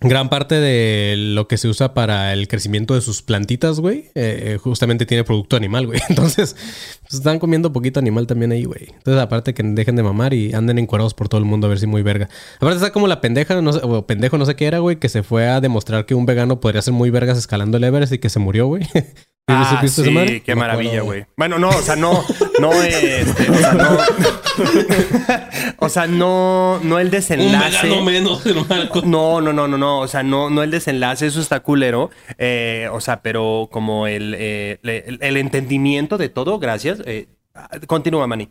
Gran parte de lo que se usa para el crecimiento de sus plantitas, güey, eh, justamente tiene producto animal, güey. Entonces, pues, están comiendo poquito animal también ahí, güey. Entonces, aparte que dejen de mamar y anden encuerados por todo el mundo a ver si muy verga. Aparte está como la pendeja, no sé, o pendejo, no sé qué era, güey, que se fue a demostrar que un vegano podría ser muy vergas escalando el Everest y que se murió, güey. ¿Sí Ah, sí, madre? qué maravilla, güey. Bueno, no, o sea, no, no, este, o sea, no, o sea, no, no el desenlace. menos. No, no, no, no, no, o sea, no, no el desenlace, eso está culero, eh, o sea, pero como el, eh, el, el entendimiento de todo, gracias. Eh, continúa, Manny.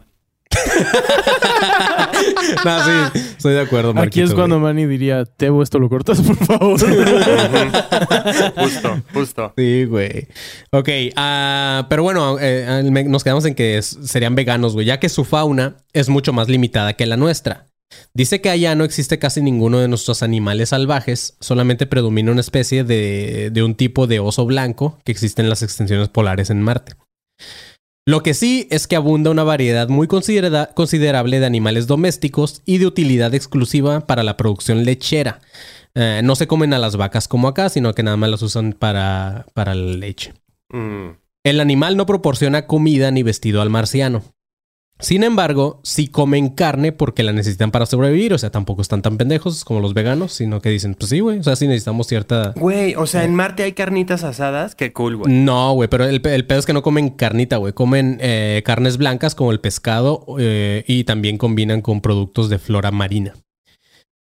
no, sí, estoy de acuerdo, Aquí Marquito, es cuando güey. Manny diría, Tebo, esto lo cortas, por favor. Justo, justo. Sí, güey. Ok, ah, pero bueno, eh, nos quedamos en que serían veganos, güey, ya que su fauna es mucho más limitada que la nuestra. Dice que allá no existe casi ninguno de nuestros animales salvajes, solamente predomina una especie de, de un tipo de oso blanco que existe en las extensiones polares en Marte. Lo que sí es que abunda una variedad muy considera- considerable de animales domésticos y de utilidad exclusiva para la producción lechera. Eh, no se comen a las vacas como acá, sino que nada más las usan para, para la leche. Mm. El animal no proporciona comida ni vestido al marciano. Sin embargo, sí comen carne porque la necesitan para sobrevivir. O sea, tampoco están tan pendejos como los veganos, sino que dicen, pues sí, güey. O sea, sí necesitamos cierta... Güey, o sea, en Marte hay carnitas asadas. Qué cool, güey. No, güey, pero el, el pedo es que no comen carnita, güey. Comen eh, carnes blancas como el pescado eh, y también combinan con productos de flora marina.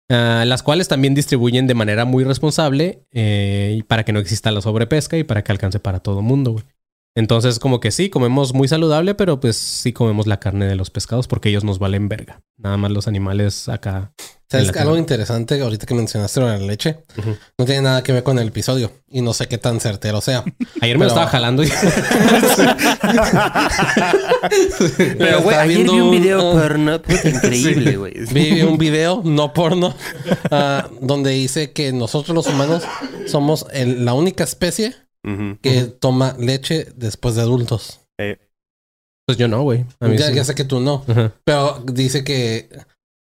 Ah, las cuales también distribuyen de manera muy responsable eh, para que no exista la sobrepesca y para que alcance para todo mundo, güey. Entonces, como que sí, comemos muy saludable, pero pues sí comemos la carne de los pescados porque ellos nos valen verga. Nada más los animales acá. ¿Sabes algo tierra. interesante ahorita que mencionaste lo de la leche? No tiene nada que ver con el episodio. Y no sé qué tan certero sea. Ayer me lo estaba jalando y... Pero, güey, ayer viendo vi un un- video un- porno increíble, güey. Vi un video, no porno, ah, donde dice que nosotros los humanos somos el- la única especie Que toma leche después de adultos. Eh, Pues yo no, güey. Ya, sí. ya sé que tú no, pero dice que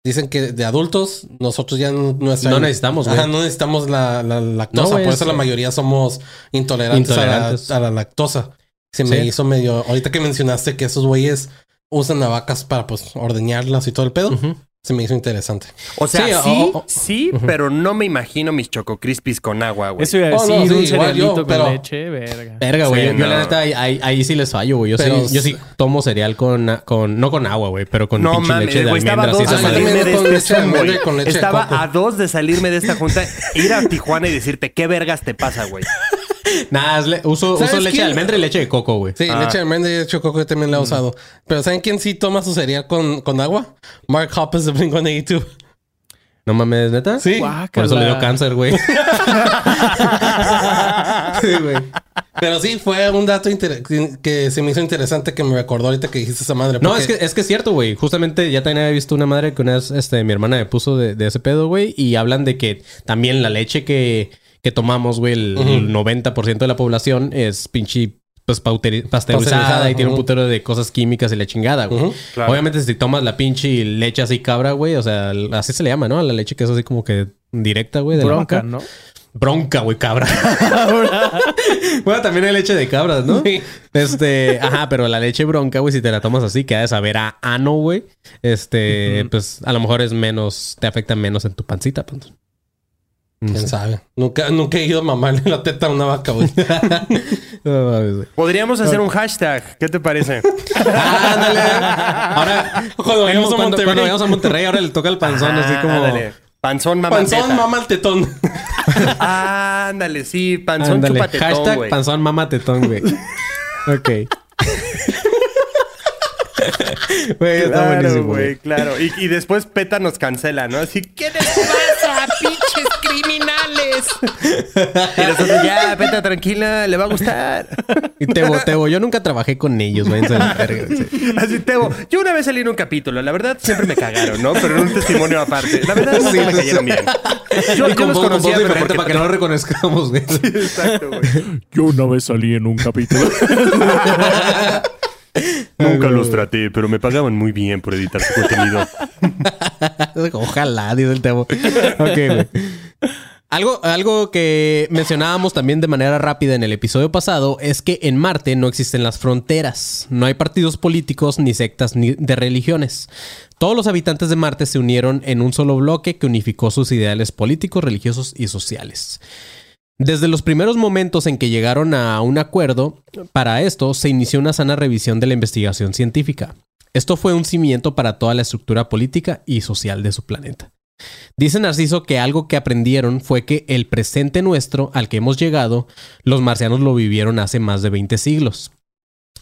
dicen que de adultos nosotros ya no, nuestra- No necesitamos, güey. Ajá, no necesitamos la, la lactosa, No, por eso es- la mayoría somos intolerantes, Intolerantes. A, la, a la lactosa. Se me Sí. hizo medio. Ahorita que mencionaste que esos güeyes usan a vacas para pues ordeñarlas y todo el pedo. Se me hizo interesante. O sea, Sí, sí, pero no me imagino mis choco crispies con agua, güey. Eso iba a Oh, no, decir, sí, un igual cerealito yo, con pero- leche, verga. Verga, güey. Sí, yo, la neta ahí, ahí- ahí sí les fallo, güey. Yo, Pero sí, yo sí tomo cereal con, con no con agua, güey, pero con No pinche leche de güey, estaba a almendras. dos de salirme de este leche de Estaba a dos de salirme de esta junta, ir a Tijuana y decirte, ¿qué vergas te pasa, güey? Le- uso, ¿Sabes uso leche de almendra y leche de coco, güey. Sí, Ah. leche de almendra y leche de coco yo también la he usado. Pero ¿saben quién sí toma su cereal con, con agua? Mark Hoppus de Blink-182. No mames, neta. Sí. Por eso le dio cáncer, güey. sí, güey. Pero sí, fue un dato que se me hizo interesante que me recordó ahorita que dijiste esa madre. No, es que, es que es cierto, güey. Justamente ya también había visto una madre que una vez este, mi hermana me puso de, de ese pedo, güey. Y hablan de que también la leche que, que tomamos, güey, el, Ujú. el 90% de la población es pinche pues pasteurizada Pasteurizada, y tiene un putero de cosas químicas y la chingada, güey. Claro. Obviamente si tomas la pinche leche así cabra, güey, o sea, así se le llama, ¿no? La leche que es así como que directa, güey, de la Bronca, vaca. ¿no? Bronca, güey, cabra. bueno, también hay leche de cabras, ¿no? Sí. Este, ajá, pero la leche bronca, güey, si te la tomas así, que ha de saber a ano, güey. Este, pues a lo mejor es menos, te afecta menos en tu pancita, pues. ¿Quién sabe? Nunca, nunca he ido a mamarle la teta a una vaca, güey. No mames, güey. Podríamos hacer un hashtag. ¿Qué te parece? Ándale. Ahora, Cuando vayamos a cuando, Monterrey. cuando vayamos a Monterrey, ahora le toca el panzón, así como. Ándale. Panzón mamá Panzón, mama el tetón. Ándale, sí, panzón Ándale. chupatetón, Hashtag güey. panzón mama tetón, güey. ok. Güey, está Claro, buenísimo, güey, claro. Y, y después PETA nos cancela, ¿no? Así, ¿qué les pasa, criminales? Y nosotros, ya, PETA, tranquila, le va a gustar. Y Tebo, Tebo, yo nunca trabajé con ellos, la verga, sí. Así, Tebo, yo una vez salí en un capítulo, la verdad siempre me cagaron, ¿no? Pero en un testimonio aparte. La verdad sí, me cayeron bien. Yo, Y yo los voz- con voz conocía, pero porque- para que no lo reconozcamos, güey. Exacto, güey. Yo una vez salí en un capítulo. Nunca los traté, pero me pagaban muy bien por editar su contenido. Ojalá, dice el Tebo. Ok. Algo, algo que mencionábamos también de manera rápida en el episodio pasado es que en Marte no existen las fronteras. No hay partidos políticos, ni sectas, ni de religiones. Todos los habitantes de Marte se unieron en un solo bloque que unificó sus ideales políticos, religiosos y sociales. Desde los primeros momentos en que llegaron a un acuerdo, para esto se inició una sana revisión de la investigación científica. Esto fue un cimiento para toda la estructura política y social de su planeta. Dice Narciso que algo que aprendieron fue que el presente nuestro al que hemos llegado, los marcianos lo vivieron hace más de 20 siglos.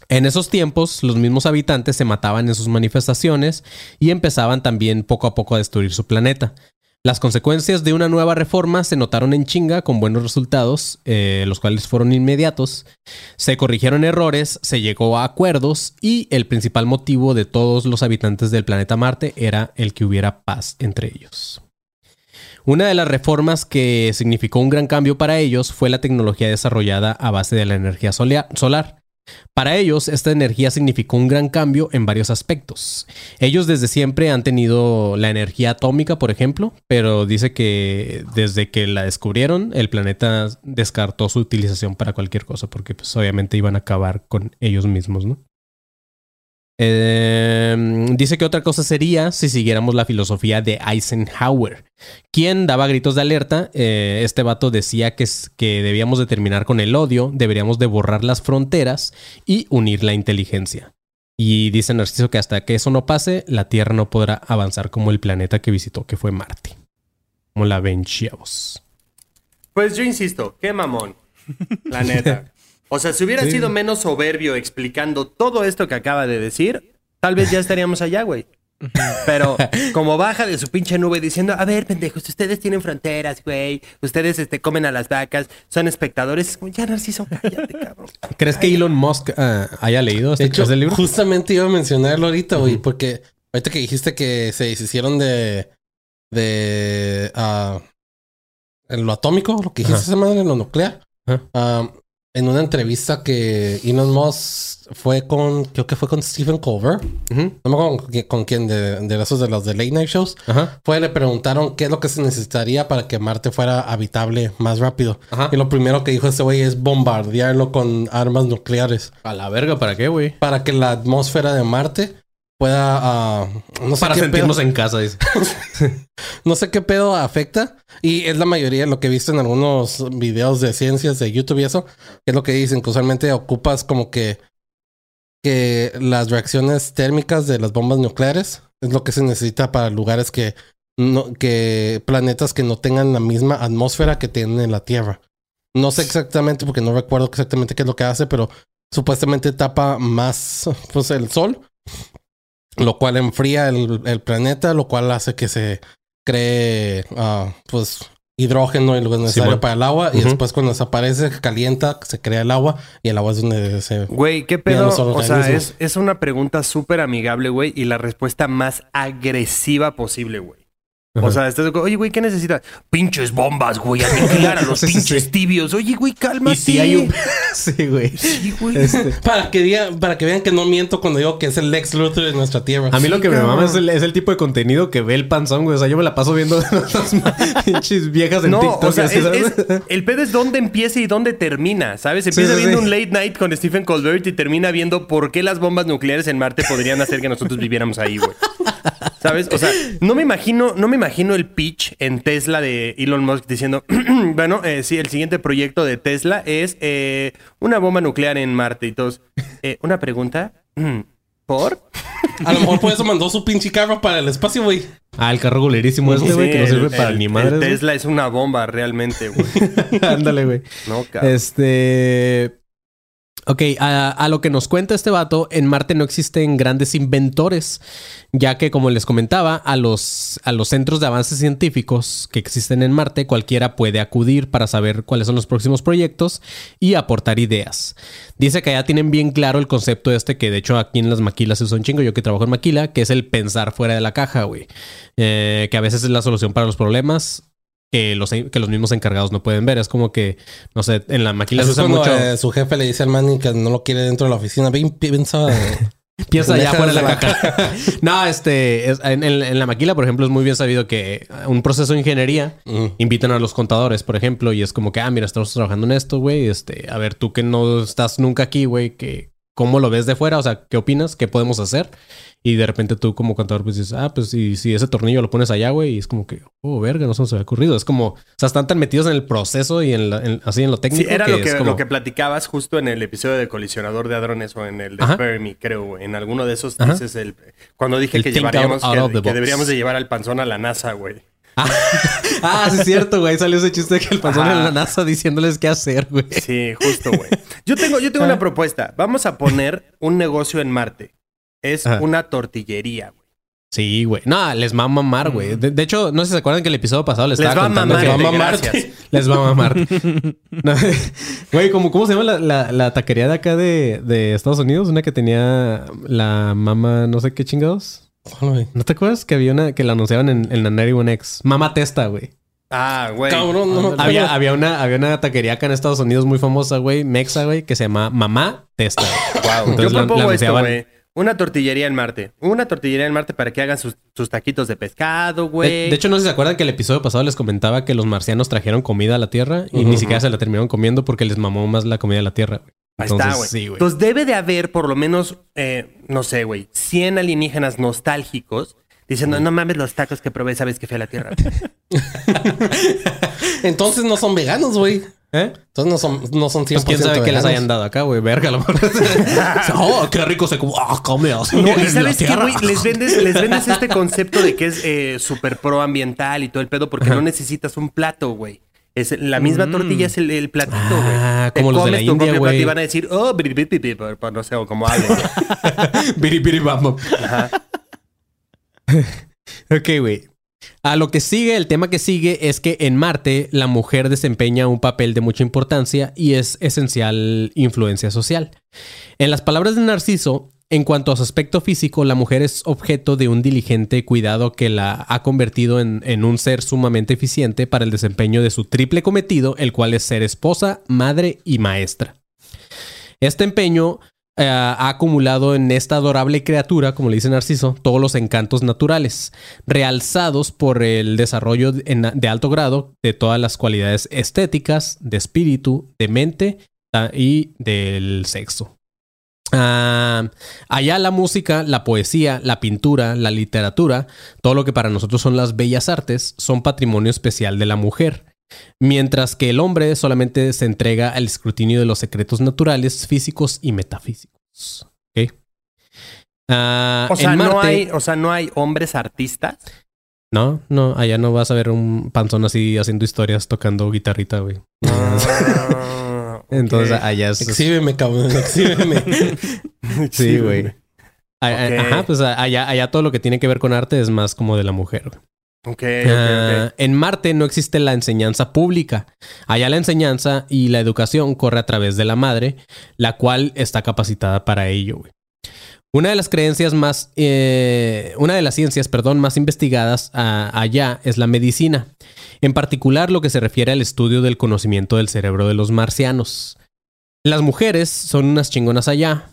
En esos tiempos, los mismos habitantes se mataban en sus manifestaciones y empezaban también poco a poco a destruir su planeta. Las consecuencias de una nueva reforma se notaron en chinga con buenos resultados, eh, los cuales fueron inmediatos. Se corrigieron errores, se llegó a acuerdos y el principal motivo de todos los habitantes del planeta Marte era el que hubiera paz entre ellos. Una de las reformas que significó un gran cambio para ellos fue la tecnología desarrollada a base de la energía solar. Para ellos, esta energía significó un gran cambio en varios aspectos. Ellos desde siempre han tenido la energía atómica, por ejemplo, pero dice que desde que la descubrieron, el planeta descartó su utilización para cualquier cosa, porque pues obviamente iban a acabar con ellos mismos, ¿no? Eh, dice que otra cosa sería si siguiéramos la filosofía de Eisenhower, quien daba gritos de alerta. Eh, este vato decía que, que debíamos de terminar con el odio, deberíamos de borrar las fronteras y unir la inteligencia. Y dice Narciso que hasta que eso no pase, la Tierra no podrá avanzar como el planeta que visitó, que fue Marte. Como la ven, chavos. Pues yo insisto, qué mamón. La neta. O sea, si hubiera sido menos soberbio explicando todo esto que acaba de decir, tal vez ya estaríamos allá, güey. Pero como baja de su pinche nube diciendo, a ver, pendejos, ustedes tienen fronteras, güey. Ustedes este, comen a las vacas, son espectadores. Es como, ya, Narciso, cállate, cabrón. ¿Crees que Elon Musk ah, haya leído De este, hecho, este libro? justamente iba a mencionarlo ahorita, güey, porque ahorita que dijiste que se deshicieron de. de. ah, en lo atómico, lo que dijiste Ajá. esa madre, en lo nuclear. Ajá. En una entrevista que Elon Musk fue con. creo que fue con Stephen Colbert. Ujú. No me acuerdo con, quién- con quién de, de esos de los de late night shows. Ajá. Fue, le preguntaron qué es lo que se necesitaría para que Marte fuera habitable más rápido. Ajá. Y lo primero que dijo ese güey es bombardearlo con armas nucleares A la verga, ¿para qué, güey? para que la atmósfera de Marte pueda ah, no sé Para qué sentirnos pedo, en casa, dice. no sé qué pedo afecta y es la mayoría de lo que he visto en algunos videos de ciencias de YouTube y eso que es lo que dicen que usualmente ocupas como que que las reacciones térmicas de las bombas nucleares es lo que se necesita para lugares que no que planetas que no tengan la misma atmósfera que tienen en la Tierra no sé exactamente porque no recuerdo exactamente qué es lo que hace pero supuestamente tapa más pues el sol lo cual enfría el, el planeta, lo cual hace que se cree ah, pues hidrógeno y lo necesario Simón. para el agua y Ujú. después cuando desaparece calienta, se crea el agua y el agua es donde se Güey, ¿qué pedo? O sea, es, es una pregunta súper amigable, güey, y la respuesta más agresiva posible, güey. O sea, estás oye, güey, ¿qué necesitas? Pinches bombas, güey, aniquilar a los Sí, pinches sí. tibios. Oye, güey, cálmate. Y si hay un... sí, güey. Sí, güey. Este, para que digan, para que vean que no miento cuando digo que es el Lex Luthor de nuestra tierra. A mí lo que me mama es el, es el tipo de contenido que ve el panzón, güey. O sea, yo me la paso viendo las pinches viejas en No, TikTok. o sea, así, es- el pedo es dónde empieza y dónde termina, ¿sabes? Empieza sí, viendo sí. un late night con Stephen Colbert y termina viendo por qué las bombas nucleares en Marte podrían hacer que nosotros viviéramos ahí, güey. ¿Sabes? O sea, no me imagino, no me imagino el pitch en Tesla de Elon Musk diciendo, bueno, eh, sí, el siguiente proyecto de Tesla es eh, una bomba nuclear en Marte y todos. eh, una pregunta. ¿Por? A lo mejor por eso mandó su pinche carro para el espacio, güey. Ah, el carro gulerísimo este, güey, Sí, que no sirve el- para el- ni el madre. Tesla es una bomba realmente, güey. Ándale, güey. No, cabrón. Este. Ok, a, lo que nos cuenta este vato, en Marte no existen grandes inventores, ya que, como les comentaba, a los, a los centros de avances científicos que existen en Marte, cualquiera puede acudir para saber cuáles son los próximos proyectos y aportar ideas. Dice que ya tienen bien claro el concepto este, que de hecho aquí en las maquilas se usa un chingo, yo que trabajo en maquila, que es el pensar fuera de la caja, güey. Eh, que a veces es la solución para los problemas que los, que los mismos encargados no pueden ver. Es como que, no sé, en la maquila se usa cuando mucho. eh, su jefe le dice al man que no lo quiere dentro de la oficina. Ven, piensa. Piensa ya deja fuera de la la caja. no, este, es- en, en- en la maquila, por ejemplo, es muy bien sabido que un proceso de ingeniería Mm. invitan a los contadores, por ejemplo, y es como que, ah, mira, estamos trabajando en esto, güey. Este, a ver, tú que no estás nunca aquí, güey, que cómo lo ves de fuera, o sea, ¿qué opinas? ¿Qué podemos hacer? Y de repente tú como contador pues dices, ah, pues si, si ese tornillo lo pones allá, güey, y es como que, oh, verga, no se nos había ocurrido. Es como, o sea, están tan metidos en el proceso y en, la- en- así en lo técnico. Sí, era lo es que, como- lo que platicabas justo en el episodio de Colisionador de Hadrones o en el de. Fermi, creo. güey. En alguno de esos dices el... Cuando dije El que llevaríamos... out- que, out deberíamos de llevar al panzón a la NASA, güey. Ah, sí es cierto, güey. Salió ese chiste que el Ajá. en la NASA diciéndoles qué hacer, güey. Sí, justo, güey. Yo tengo, yo tengo una propuesta. Vamos a poner un negocio en Marte. Es Ajá. una tortillería, güey. Sí, güey. No, les va a mamar, güey. De, de hecho, no sé si se acuerdan que el episodio pasado les, Les estaba va a contando mamar. que- gente, gracias. Les va a mamar. Güey, ¿cómo, ¿cómo se llama la, la, la taquería de acá de, de Estados Unidos? Una que tenía la mama, no sé qué chingados. ¿No te acuerdas que había una que la anunciaban en, en la 91X? Mama Testa, güey. Ah, güey. Cabrón, no. Había, había, una, había una taquería acá en Estados Unidos muy famosa, güey, mexa, güey, que se llama Mamá Testa. Wow. Entonces Yo la- la propongo esto, güey. Una tortillería en Marte. Una tortillería en Marte para que hagan sus, sus taquitos de pescado, De, güey. de hecho, no sé si se acuerdan que el episodio pasado les comentaba que los marcianos trajeron comida a la Tierra y ni siquiera se la terminaron comiendo porque les mamó más la comida de la Tierra. güey. Ahí Entonces, está, güey. sí, güey. Entonces debe de haber por lo menos, eh, no sé, güey, 100 alienígenas nostálgicos diciendo, no mames los tacos que probé, sabes que fue a la Tierra. Entonces no son veganos, güey. ¿Eh? Entonces no son, no son 100% Pues quién sabe qué les hayan dado acá, güey. Verga, lo mejor. oh, qué rico se come. Ah, come No, y sabes qué, güey, les vendes, les vendes este concepto de que es eh, súper pro ambiental y todo el pedo porque no necesitas un plato, güey. Es la misma tortilla es el, el platito, güey. Ah, como los de la India, güey. Y van a decir, oh, biri, biri, biri, biri, por- no sé, o como hablen. Biri, biri, vamos. ok, güey. A lo que sigue, el tema que sigue es que en Marte la mujer desempeña un papel de mucha importancia y es esencial influencia social. En las palabras de Narciso, en cuanto a su aspecto físico, la mujer es objeto de un diligente cuidado que la ha convertido en, un ser sumamente eficiente para el desempeño de su triple cometido, el cual es ser esposa, madre y maestra. Este empeño eh, ha acumulado en esta adorable criatura, como le dice Narciso, todos los encantos naturales, realzados por el desarrollo de alto grado de todas las cualidades estéticas, de espíritu, de mente y del sexo. Ah, allá la música, la poesía, la pintura, la literatura, todo lo que para nosotros son las bellas artes, son patrimonio especial de la mujer. Mientras que el hombre solamente se entrega al escrutinio de los secretos naturales, físicos y metafísicos. ¿Ok? Ah, O sea, en no hay, o sea, no hay hombres artistas. No, no, allá no vas a ver un panzón así haciendo historias tocando guitarrita, güey. Entonces allá es... Exhíbeme, cabrón, exhíbeme. Sí, güey. Ajá, pues allá, allá todo lo que tiene que ver con arte es más como de la mujer. güey. Ok, ok, Ah, ok. En Marte no existe la enseñanza pública. Allá la enseñanza y la educación corre a través de la madre, la cual está capacitada para ello. güey. Una de las creencias más, eh, una de las ciencias, perdón, más investigadas ah, allá es la medicina. En particular, lo que se refiere al estudio del conocimiento del cerebro de los marcianos. Las mujeres son unas chingonas allá.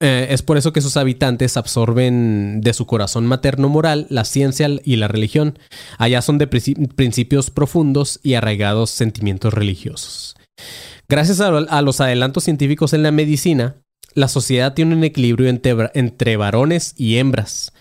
Eh, es por eso que sus habitantes absorben de su corazón materno moral la ciencia y la religión. Allá son de princi- principios profundos y arraigados sentimientos religiosos. Gracias a, los adelantos científicos en la medicina, la sociedad tiene un equilibrio entre varones y hembras.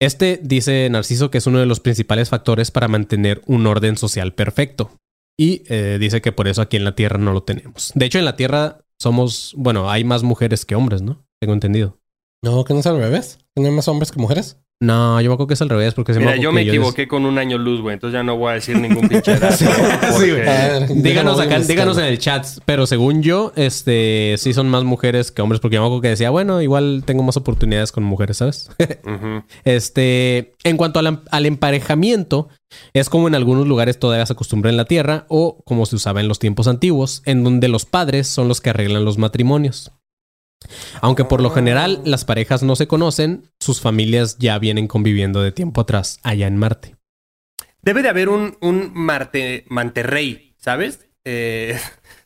Este dice Narciso que es uno de los principales factores para mantener un orden social perfecto. Y eh, dice que por eso aquí en la Tierra no lo tenemos. De hecho, en la Tierra somos, bueno, hay más mujeres que hombres, ¿no? Tengo entendido. No, que no es al revés. Que hay más hombres que mujeres. No, yo me acuerdo que es al revés, porque se Mira, acuerdo yo me equivoqué con un año luz, güey. Entonces ya no voy a decir ningún pinche dato. Sí, porque- Díganos acá, díganos en el chat, pero según yo, este, sí son más mujeres que hombres, porque yo me acuerdo que decía, bueno, igual tengo más oportunidades con mujeres, ¿sabes? Este, en cuanto al, em- al emparejamiento, es como en algunos lugares todavía se acostumbra en la tierra o como se usaba en los tiempos antiguos, en donde los padres son los que arreglan los matrimonios. Aunque por lo general las parejas no se conocen, sus familias ya vienen conviviendo de tiempo atrás allá en Marte. Debe de haber un, un Marte, Manterrey, ¿sabes? Eh,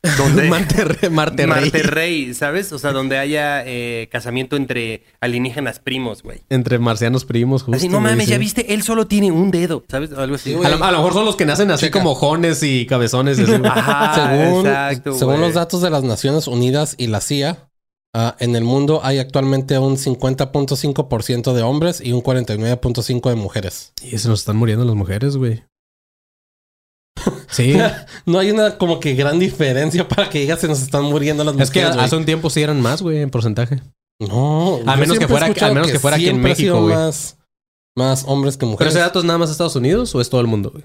donde, Marte, Marte Rey. Marterrey, ¿sabes? O sea, donde haya eh, casamiento entre alienígenas primos, güey. Entre marcianos primos, justo. Así, no mames, ya viste, él solo tiene un dedo, ¿sabes? Algo así. Sí, güey. A lo, a lo mejor son los que nacen así Checa. como jones y cabezones. y así, güey. Ajá, según exacto, según los datos de las Naciones Unidas y la CIA, ah, en el mundo hay actualmente un 50.5% de hombres y un 49.5% de mujeres. Y se nos están muriendo las mujeres, güey. Sí. No hay una como que gran diferencia para que digas se nos están muriendo las es que mujeres. hace un tiempo sí eran más, güey, en porcentaje. No, A menos que fuera- a menos que fuera aquí en México, güey. Más, más hombres que ¿Pero mujeres. ese dato es nada más Estados Unidos o es todo el mundo, güey?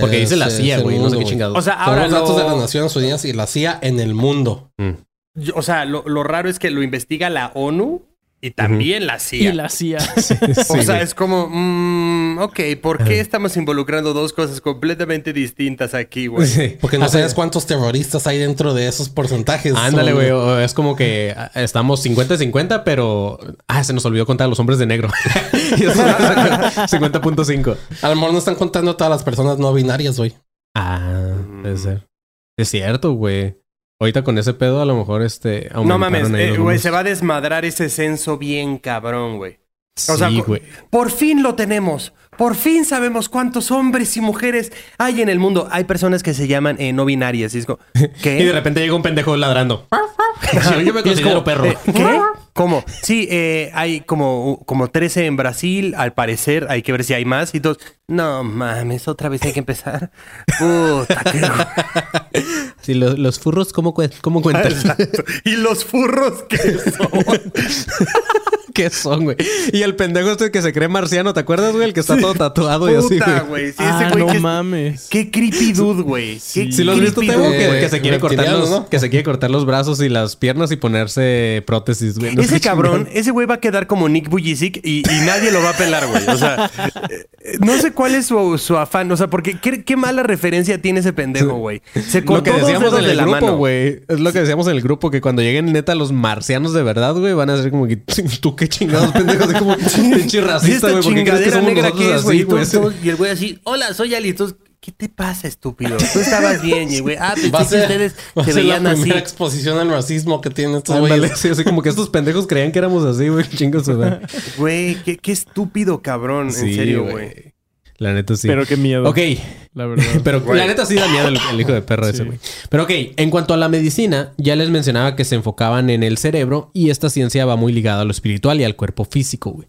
Porque dice la CIA, güey, no sé qué chingados. O sea, Son ahora los datos de las Naciones Unidas y la CIA en el mundo. Mm. Yo- o sea, lo, lo raro es que lo investiga la ONU y también la CIA. Y la CIA. o sea, es como, mm, ok, ¿por qué estamos involucrando dos cosas completamente distintas aquí, güey? Sí. Porque no sabes cuántos terroristas hay dentro de esos porcentajes. Ándale, güey. Es como que ah, estamos 50-50, pero. Ah, se nos olvidó contar a los hombres de negro. Y eso es 50.5. A lo mejor no están contando todas las personas no binarias, güey. Ah, puede ser. Es cierto, güey. Ahorita con ese pedo, a lo mejor este. No mames, eh, güey, se va a desmadrar ese censo bien cabrón, güey. O sea, Sí, co- güey. por fin lo tenemos. Por fin sabemos cuántos hombres y mujeres hay en el mundo. Hay personas que se llaman eh, no binarias. Y es como, ¿qué? Y de repente llega un pendejo ladrando. Yo me considero como, perro. eh, ¿Qué? ¿Cómo? Sí, eh, hay como, como 13 en Brasil, al parecer. Hay que ver si hay más. Y todos, no mames, otra vez hay que empezar. Puta, qué... Sí, los, los furros, ¿cómo, cómo cuentan? Exacto. Y los furros que son. ¿Qué son, güey? Y el pendejo este que se cree marciano, ¿te acuerdas, güey? El que está todo tatuado y así, Puta, güey. güey. Sí, ah, ese güey no que es- mames. Qué creepy dude, güey. Qué Si lo has visto, Tebo, que, que se quiere cortar los, ¿no? que se quiere cortar los brazos y las piernas y ponerse prótesis, güey. No Ese cabrón, chingón. ese güey va a quedar como Nick Bujicic y, y nadie lo va a pelar, güey. O sea, eh, no sé cuál es su, su afán. O sea, porque qué, qué mala referencia tiene ese pendejo, güey. Se Lo cortó que dos decíamos en de el la grupo, güey. Es lo que decíamos en el grupo, que cuando lleguen neta los marcianos de verdad, güey, van a ser como que tú qué chingados, pendejo. Así como pinche ¿Y racista, güey. ¿Por qué crees que somos negra qué es, güey? Y el güey así, hola, soy Ali. Entonces, ¿qué te pasa, estúpido? Tú estabas bien. Güey, ah, pensé que ustedes va se la veían así. primera exposición al racismo que tienen estos güeyes. sí, así como que estos pendejos creían que éramos así, güey. Chingos. Güey, qué, qué estúpido cabrón. en serio, güey. La neta sí. Pero qué miedo. Ok. La verdad. Pero Güey. la neta sí da miedo el, el hijo de perro ese, güey. Pero ok, en cuanto a la medicina, ya les mencionaba que se enfocaban en el cerebro y esta ciencia va muy ligada a lo espiritual y al cuerpo físico, güey.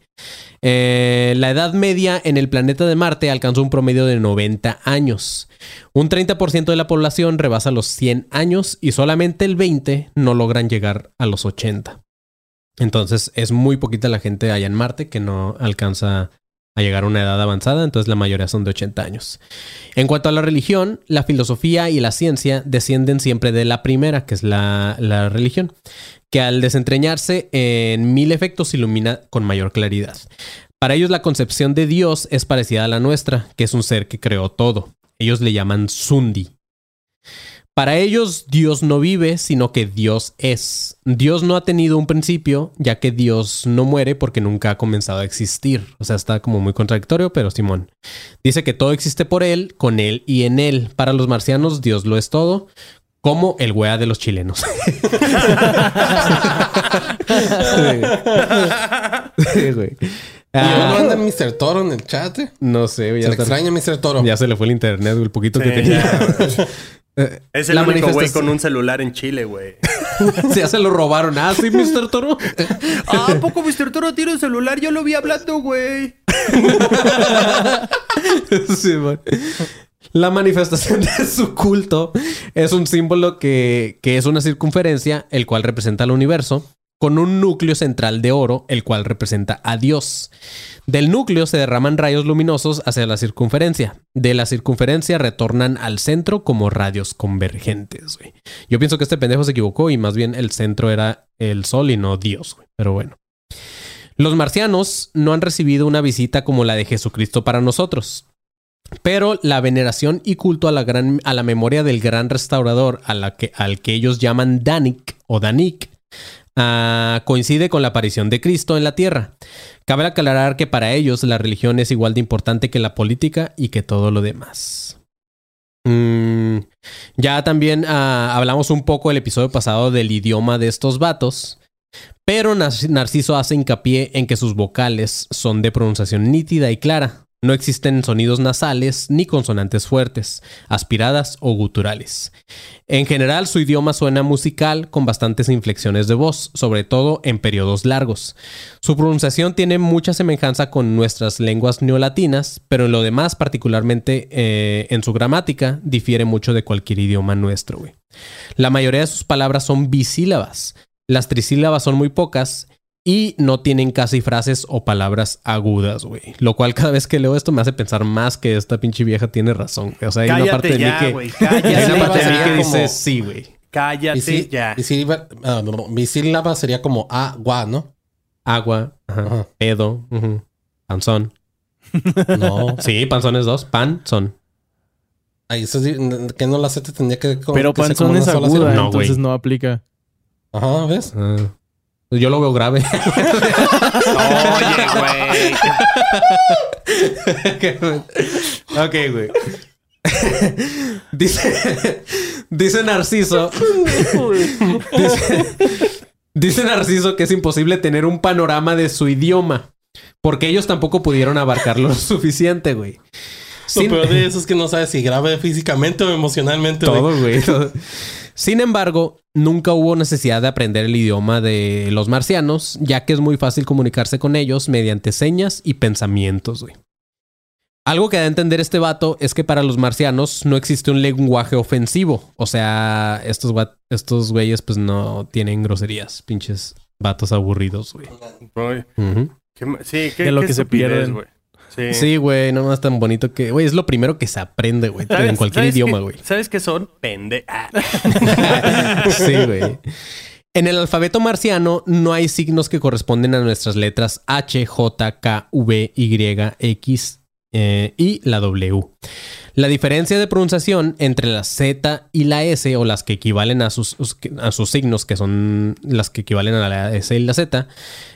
Eh, la edad media en el planeta de Marte alcanzó un promedio de 90 años. Un 30% de la población rebasa los 100 años y solamente el 20% no logran llegar a los 80. Entonces es muy poquita la gente allá en Marte que no alcanza a llegar a una edad avanzada, entonces la mayoría son de 80 años. En cuanto a la religión, la filosofía y la ciencia descienden siempre de la primera, que es la, la religión, que al desentrañarse en mil efectos ilumina con mayor claridad. Para ellos la concepción de Dios es parecida a la nuestra, que es un ser que creó todo. Ellos le llaman Sundi. Para ellos Dios no vive, sino que Dios es. Dios no ha tenido un principio, ya que Dios no muere porque nunca ha comenzado a existir. O sea, está como muy contradictorio, pero Simón. Dice que todo existe por Él, con Él y en Él. Para los marcianos Dios lo es todo, como el wea de los chilenos. Sí, güey. Y Ah, no anda Mr. Toro en el chat. eh. no sé, güey, Se ya, le está- extraña Mr. Toro. ya se le fue el internet, güey, el poquito que Sí, tenía. Eh, Es el la único güey con un celular en Chile, güey. ya se lo robaron. Ah, sí, Mr. Toro. Ah, ¿a poco Mr. Toro tiene un celular? Yo lo vi hablando, güey. Sí. La manifestación de su culto es un símbolo que, que es una circunferencia, el cual representa al universo, con un núcleo central de oro, el cual representa a Dios. Del núcleo se derraman rayos luminosos hacia la circunferencia. De la circunferencia retornan al centro como radios convergentes. Yo pienso que este pendejo se equivocó y más bien el centro era el sol y no Dios. Pero bueno. Los marcianos no han recibido una visita como la de Jesucristo para nosotros. Pero la veneración y culto a la, gran, a la memoria del gran restaurador, a la que, al que ellos llaman Danik o Danik, ah, coincide con la aparición de Cristo en la tierra. Cabe aclarar que para ellos la religión es igual de importante que la política y que todo lo demás. Mm, ya también ah, hablamos un poco el episodio pasado del idioma de estos vatos. Pero Nar- Narciso hace hincapié en que sus vocales son de pronunciación nítida y clara. No existen sonidos nasales ni consonantes fuertes, aspiradas o guturales. En general, su idioma suena musical con bastantes inflexiones de voz, sobre todo en periodos largos. Su pronunciación tiene mucha semejanza con nuestras lenguas neolatinas, pero en lo demás, particularmente eh, en su gramática, difiere mucho de cualquier idioma nuestro. La mayoría de sus palabras son bisílabas. Las trisílabas son muy pocas y no tienen casi frases o palabras agudas, güey. Lo cual cada vez que leo esto me hace pensar más que esta pinche vieja tiene razón. O sea, hay una parte Cállate de mí ya, que... güey. Hay Cállate una parte de mí ya. que como- dice sí, güey. Cállate ya. ah, no, no, bisílaba sería como a, gua, ¿no? agua, ajá, Ajá. pedo, panzón. No. Sí, panzón es dos, pan, son. Ahí se di- que no la Z tendría que. Pero que panzón es una sola aguda, sílaba. No, entonces no aplica. Ajá, ¿ves? Ah, yo lo veo grave. Oye, güey. ok, güey. dice, dice Narciso. dice, dice Narciso que es imposible tener un panorama de su idioma. Porque ellos tampoco pudieron abarcarlo lo suficiente, güey. Sin- Lo peor de eso es que no sabes si grave físicamente o emocionalmente. güey. Todo, güey. todo. Sin embargo, nunca hubo necesidad de aprender el idioma de los marcianos, ya que es muy fácil comunicarse con ellos mediante señas y pensamientos, güey. Algo que da a entender este vato es que para los marcianos no existe un lenguaje ofensivo. O sea, estos, estos güeyes pues no tienen groserías. Pinches vatos aburridos, güey. Sí, qué, De lo qué que se pierden. güey. Sí. Sí, güey, no más tan bonito que... Güey, es lo primero que se aprende, güey. ¿Sabes- En cualquier idioma, güey. ¿Sabes qué son? Pende. ah. sí, güey. En el alfabeto marciano no hay signos que corresponden a nuestras letras H, J, K, V, Y, X eh, y la W. La diferencia de pronunciación entre la Z y la S, o las que equivalen a sus, a sus signos, que son las que equivalen a la S y la Z,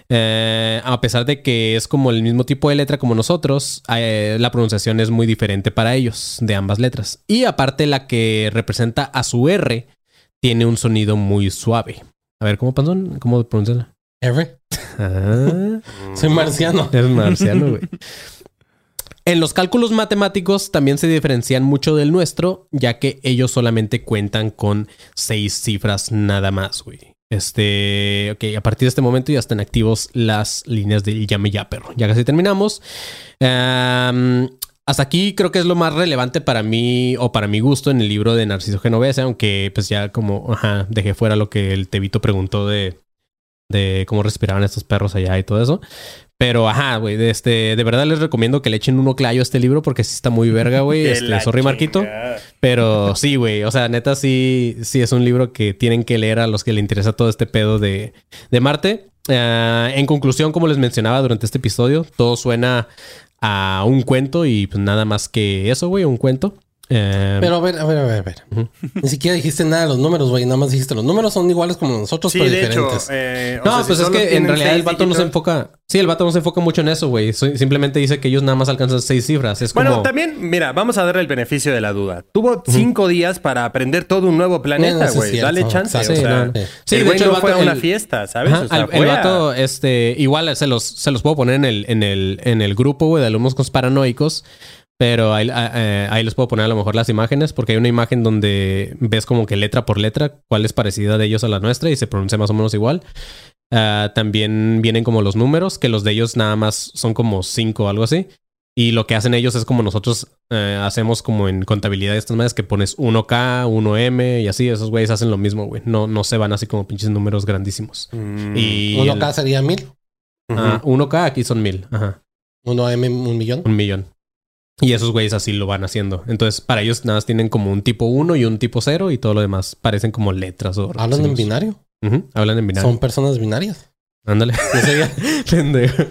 eh, a pesar de que es como el mismo tipo de letra como nosotros, eh, la pronunciación es muy diferente para ellos, de ambas letras. Y aparte la que representa a su R, tiene un sonido muy suave. A ver, ¿cómo pasó? ¿Cómo pronunciarla? R. Ah, Soy marciano. es marciano, güey. En los cálculos matemáticos también se diferencian mucho del nuestro, ya que ellos solamente cuentan con seis cifras nada más, güey. Este, ok, a partir de este momento ya están activos las líneas del llame ya, perro. Ya casi terminamos. Am, hasta aquí creo que es lo más relevante para mí o para mi gusto en el libro de Narciso Genovese, aunque pues ya como ajá, dejé fuera lo que el Tevito preguntó de cómo respiraban estos perros allá y todo eso. Pero ajá, güey, de, este, de verdad les recomiendo que le echen un oclayo a este libro porque sí está muy verga, güey. Este, sorry, Marquito. Pero sí, güey. O sea, neta, sí, sí es un libro que tienen que leer a los que le interesa todo este pedo de, de Marte. Ah, en conclusión, como les mencionaba durante este episodio, todo suena a un cuento y pues nada más que eso, güey, un cuento. Eh, Pero a ver, a ver, a ver, a ver. Ni siquiera dijiste nada de los números, güey. Nada más dijiste los números son iguales como nosotros, Sí, pero de hecho. diferentes. eh, o no, sea, si pues es que en realidad el vato no se dígitos- enfoca. Sí, el vato no se enfoca mucho en eso, güey. Simplemente dice que ellos nada más alcanzan seis cifras. Es Bueno, como. también, mira, vamos a darle el beneficio de la duda. Tuvo cinco días para aprender todo un nuevo planeta, no, güey. Dale chance. O Sí, sea, el de hecho, no el fue a vato- una el- fiesta, ¿sabes? Ajá, O sea, el, el fue a- vato, este, igual se los, se los puedo poner en el, en el, en el grupo, güey, de alumnos paranoicos. Pero ahí, ah, eh, ahí les puedo poner a lo mejor las imágenes, porque hay una imagen donde ves como que letra por letra cuál es parecida de ellos a la nuestra y se pronuncia más o menos igual. Ah, también vienen como los números, que los de ellos nada más son como cinco o algo así. Y lo que hacen ellos es como nosotros eh, hacemos como en contabilidad de estas maneras que pones 1K, 1M y así. Esos güeyes hacen lo mismo, güey. No, no se van así como pinches números grandísimos. Mm, Y Uno el- K sería mil. ujú. Ah, 1K aquí son mil. Ajá. Uno M un millón. Un millón. Y esos güeyes así lo van haciendo. Entonces, para ellos nada más tienen como un tipo 1 y un tipo 0 y todo lo demás parecen como letras o Hablan en binario. Hablan en binario. Son personas binarias. Ándale. Yo sabía. Pendejo.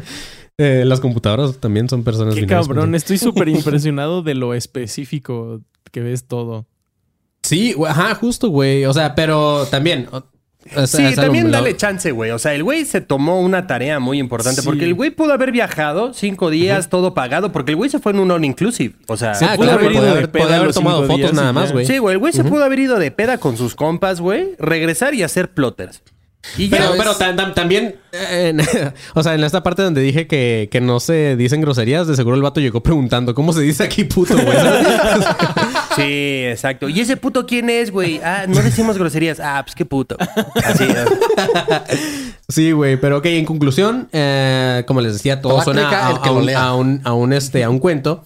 Eh, las computadoras también son personas Qué binarias. cabrón, estoy súper impresionado de lo específico que ves todo. Sí, ajá, justo, güey. O sea, pero también. Sí, es también dale chance, güey. O sea, el güey se tomó una tarea muy importante Sí. porque el güey pudo haber viajado cinco días, todo pagado, porque el güey se fue en un all inclusive. O sea, Ah, pudo claro, haber ido haber, haber tomado fotos días nada más, güey. sí, güey, el güey se pudo haber ido de peda con sus compas, güey, regresar y hacer plotters. Y ya. Pero, ves- pero tam- también, eh, en- o sea, en esta parte donde dije que, que no se dicen groserías, de seguro el vato llegó preguntando, ¿cómo se dice aquí puto, güey? Sí, exacto. ¿Y ese puto quién es, güey? Ah, no decimos groserías. Ah, pues qué puto. Así. Sí, güey, pero ok, en conclusión, eh, como les decía, todo suena un, a un- a un, este, a un cuento.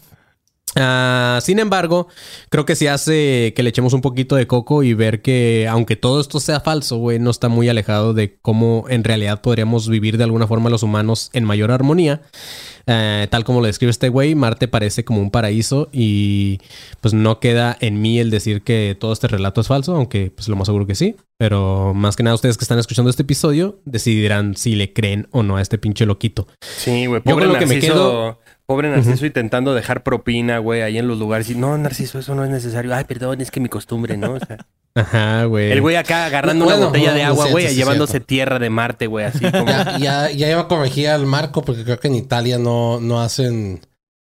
Ah, sin embargo, creo que sí hace que le echemos un poquito de coco y ver que, aunque todo esto sea falso, güey, no está muy alejado de cómo en realidad podríamos vivir de alguna forma los humanos en mayor armonía. Eh, tal como lo describe este güey, Marte parece como un paraíso y pues no queda en mí el decir que todo este relato es falso, aunque pues lo más seguro que sí. Pero más que nada, ustedes que están escuchando este episodio decidirán si le creen o no a este pinche loquito. Sí, güey. Yo Pobre lo que me quedo- Pobre Narciso intentando dejar propina, güey, ahí en los lugares. Y, no, Narciso, eso no es necesario. Ay, perdón, es que mi costumbre, ¿no? O sea, Ajá, güey. el güey acá agarrando Bueno, una botella no, de agua, güey, sí llevándose cierto. tierra de Marte, güey, así como... Ya, ya, ya iba a corregir al Marco porque creo que en Italia no, no hacen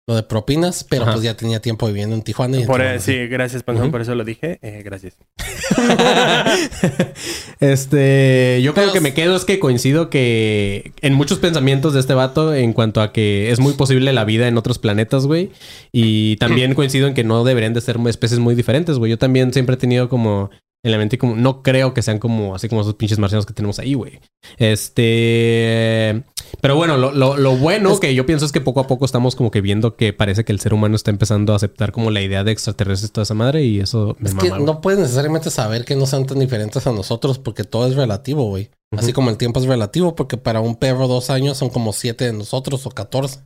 lo de propinas, pero Ajá. pues ya tenía tiempo viviendo en Tijuana. Y en Por, Tijuana, eh, sí, gracias, Panzón, por eso lo dije. Eh, gracias. este, yo creo que me quedo es que coincido que en muchos pensamientos de este vato en cuanto a que es muy posible la vida en otros planetas, güey. Y también coincido en que no deberían de ser especies muy diferentes, güey. Yo también siempre he tenido como en la mente como no creo que sean como así como esos pinches marcianos que tenemos ahí, güey. Este, pero bueno, lo, lo- lo bueno que yo pienso es que poco a poco estamos como que viendo que parece que el ser humano está empezando a aceptar como la idea de extraterrestres toda esa madre y eso me Es mama, que no puedes necesariamente saber que no sean tan diferentes a nosotros porque todo es relativo, güey. Así como el tiempo es relativo porque para un perro dos años son como siete de nosotros o catorce.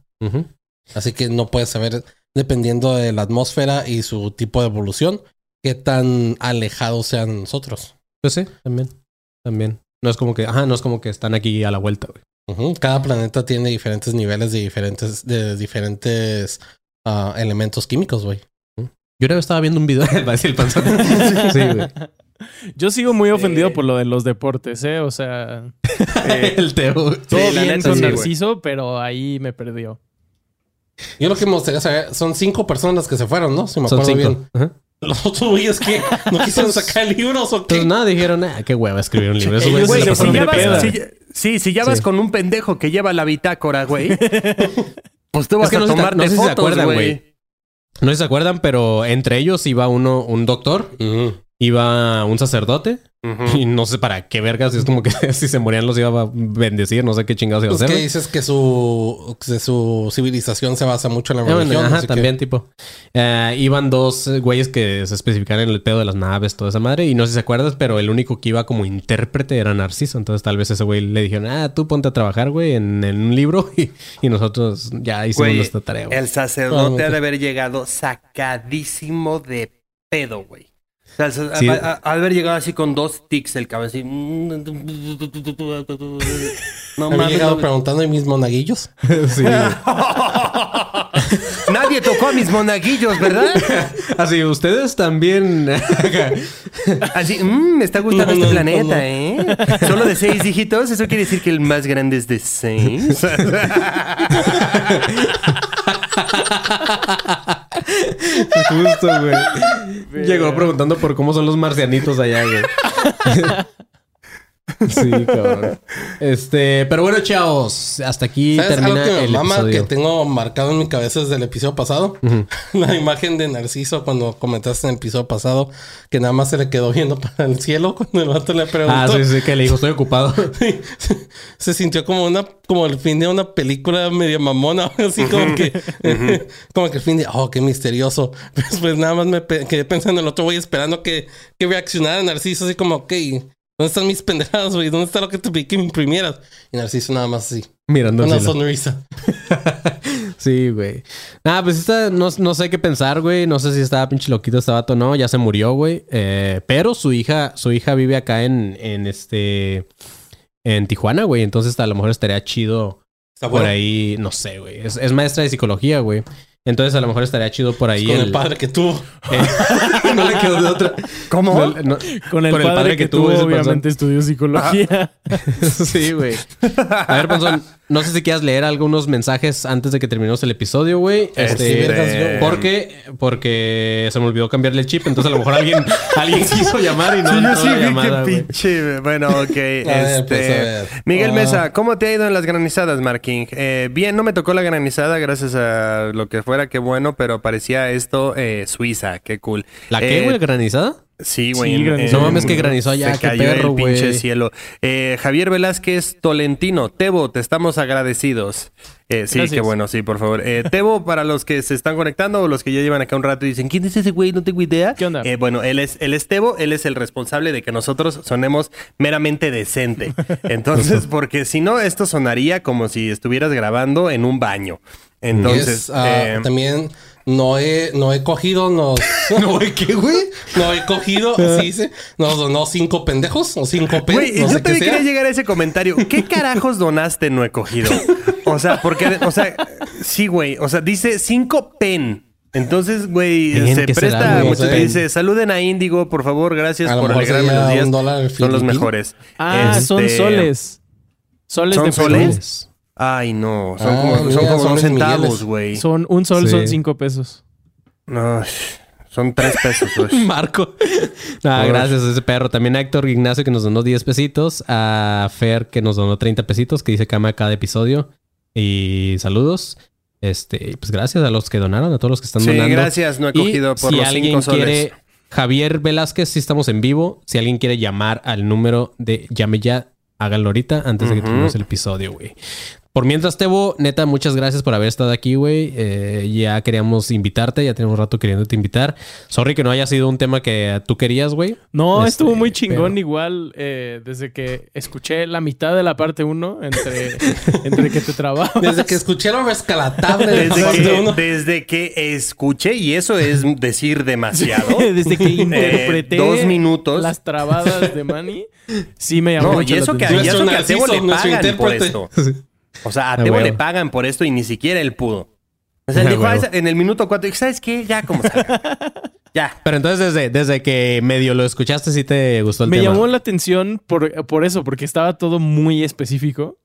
Así que no puedes saber, dependiendo de la atmósfera y su tipo de evolución, qué tan alejados sean nosotros. Pues sí, también. También. No es como que, ajá, no es como que están aquí a la vuelta, güey. Cada planeta tiene diferentes niveles de diferentes, de diferentes ah, elementos químicos, güey. Yo una vez estaba viendo un video de decir el panzón. sí, güey. Yo sigo muy ofendido por lo de los deportes, ¿eh? O sea, el Teo. todo Sí, bien neta, con sí, güey. Narciso, pero ahí me perdió. Yo lo que me gustaría saber, son cinco personas que se fueron, ¿no? Si me Son acuerdo cinco. bien. Ajá. Los otros güeyes que no quisieron sacar libros o qué. nada, dijeron, ah, qué hueva escribir un libro. Eso, güey, Güey, si ya vas, si ya- sí, si ya vas Sí. con un pendejo que lleva la bitácora, güey, pues tú Es vas que a no tomarte no sé si se fotos, acuerdan, güey. güey. No sé si se acuerdan, pero entre ellos iba uno, un doctor, Ujú. Iba un sacerdote, Ujú. y no sé para qué vergas, es como que si se morían los iba a bendecir, no sé qué chingados iba a Pues hacer. que güey. dices que su, que su civilización se basa mucho en la Ah, bueno, religión. ajá, así que- también, tipo. Eh, iban dos güeyes que se especificaban en el pedo de las naves, toda esa madre. Y no sé si se acuerdas, pero el único que iba como intérprete era Narciso. Entonces, tal vez ese güey le dijeron, ah, tú ponte a trabajar, güey, en, en un libro. Y, y nosotros ya hicimos Güey, nuestra tarea, güey. el sacerdote ha de haber llegado sacadísimo de pedo, güey. Sea, Sí. de haber llegado así con dos tics el cabrón así. No mames. llegado no- preguntando de mis monaguillos. sí. Nadie tocó a mis monaguillos, ¿verdad? Así, ustedes también. Así, "Mm, me está gustando No, este no, planeta, no, no. ¿eh? Solo de seis dígitos, eso quiere decir que el más grande es de seis. Justo, güey. Llegó preguntando por cómo son los marcianitos allá, güey. Sí, cabrón. Este, pero bueno, chavos, hasta aquí ¿Sabes termina algo que me el mama episodio. que tengo marcado en mi cabeza desde el episodio pasado? La imagen de Narciso cuando comentaste en el episodio pasado que nada más se le quedó viendo para el cielo cuando el vato le preguntó. Ah, sí, sí, que le dijo, estoy ocupado. se sintió como una como el fin de una película medio mamona así como que como que el fin de oh qué misterioso después nada más me pe- quedé pensando en el otro güey esperando que, que reaccionara Narciso así como ok ¿dónde están mis pendejadas güey? ¿dónde está lo que te pedí que me imprimieras? y Narciso nada más así Mirando una sonrisa Sí, güey. Ah, pues esta, no, no sé qué pensar, güey. No sé si estaba pinche loquito este vato o no. Ya se murió, güey. Eh, pero su hija, su hija vive acá en, en este. En Tijuana, güey. Entonces a lo mejor estaría chido por ahí. No sé, güey. Es, es maestra de psicología, güey. Entonces a lo mejor estaría chido por ahí. con el el- padre que tuvo eh, no le quedó de otra. ¿Cómo? No, no- Con el, padre, que, tuvo, obviamente estudió psicología. sí, güey. A ver, Panzón, no sé si quieras leer algunos mensajes antes de que terminemos el episodio, güey. Este, Este- porque, porque se me olvidó cambiarle el chip, entonces a lo mejor alguien, alguien quiso llamar y no Sí, yo sí vi llamada, que pinche. Bueno, ok. ver, pues, este, a ver. Miguel Ah. Mesa, ¿cómo te ha ido en las granizadas, Marking? Eh, bien, no me tocó la granizada, gracias a lo que fuera, qué bueno, pero parecía esto eh, Suiza, qué cool. ¿La qué, Eh, güey? ¿Granizada? Sí, güey. Sí. No mames, que granizó allá, Se qué cayó perro, el pinche güey. cielo. Eh, Javier Velázquez Tolentino, Tebo, te estamos agradecidos. Eh, sí, Gracias. qué bueno, sí, por favor. Eh, Tebo, para los que se están conectando o los que ya llevan acá un rato y dicen, ¿quién es ese güey? No tengo idea. ¿Qué onda? Eh, bueno, él es, él es Tebo, él es el responsable de que nosotros sonemos meramente decente. Entonces, porque si no, esto sonaría como si estuvieras grabando en un baño. Entonces, es, ah, eh, también no he, no he cogido, nos. No, ¿qué, güey? No he cogido, así dice. Nos donó cinco pendejos o cinco pendejos. Güey, no yo sé también quería llegar a ese comentario. ¿Qué carajos donaste no he cogido? O sea, porque, o sea, sí, güey. O sea, dice cinco pen. Entonces, güey, se ¿qué será, presta güey? mucho. No sé. Te dice, saluden a Índigo, por favor, gracias por alegrarme los días. un dólar Son los mejores. Ah, son Este, soles. Soles ¿Son de soles? Ay, no. Son Ah, como, son mira, como son dos centavos, güey. Son un sol, Sí. son cinco pesos. No, son tres pesos, güey. Marco. Gracias a ese perro. También a Héctor Ignacio que nos donó 10 pesitos. A Fer que nos donó 30 pesitos, que dice cama cada episodio. Y saludos. Este, y pues gracias a los que donaron, a todos los que están Sí, donando. gracias. No he Y cogido por si los alguien cinco soles. quiere, Javier Velázquez, si estamos en vivo. Si alguien quiere llamar al número de llame ya, háganlo ahorita antes de que terminemos el episodio, güey. Por mientras, Tebo, neta, muchas gracias por haber estado aquí, güey. Eh, ya queríamos invitarte, ya tenemos rato queriéndote invitar. Sorry que no haya sido un tema que tú querías, güey. No, Este, estuvo muy chingón pero- igual eh, desde que escuché la mitad de la parte 1 entre, entre que te trababas. Desde que escuché lo rescalatable de Desde que, uno. desde que escuché, y eso es decir demasiado. Desde que interpreté dos minutos. las trabadas de Manny, sí me llamó No, y mucho la eso que, atención. y eso que a Tebo le pagan por esto. O sea, a Ah, Tebo le pagan por esto y ni siquiera él pudo. O sea, él Ah, dijo. "Ah, esa- en el minuto cuatro, ¿sabes qué? Ya, como. Ya. Pero entonces, desde, desde que medio lo escuchaste, sí te gustó el Me tema. llamó la atención por, por eso, porque estaba todo muy específico.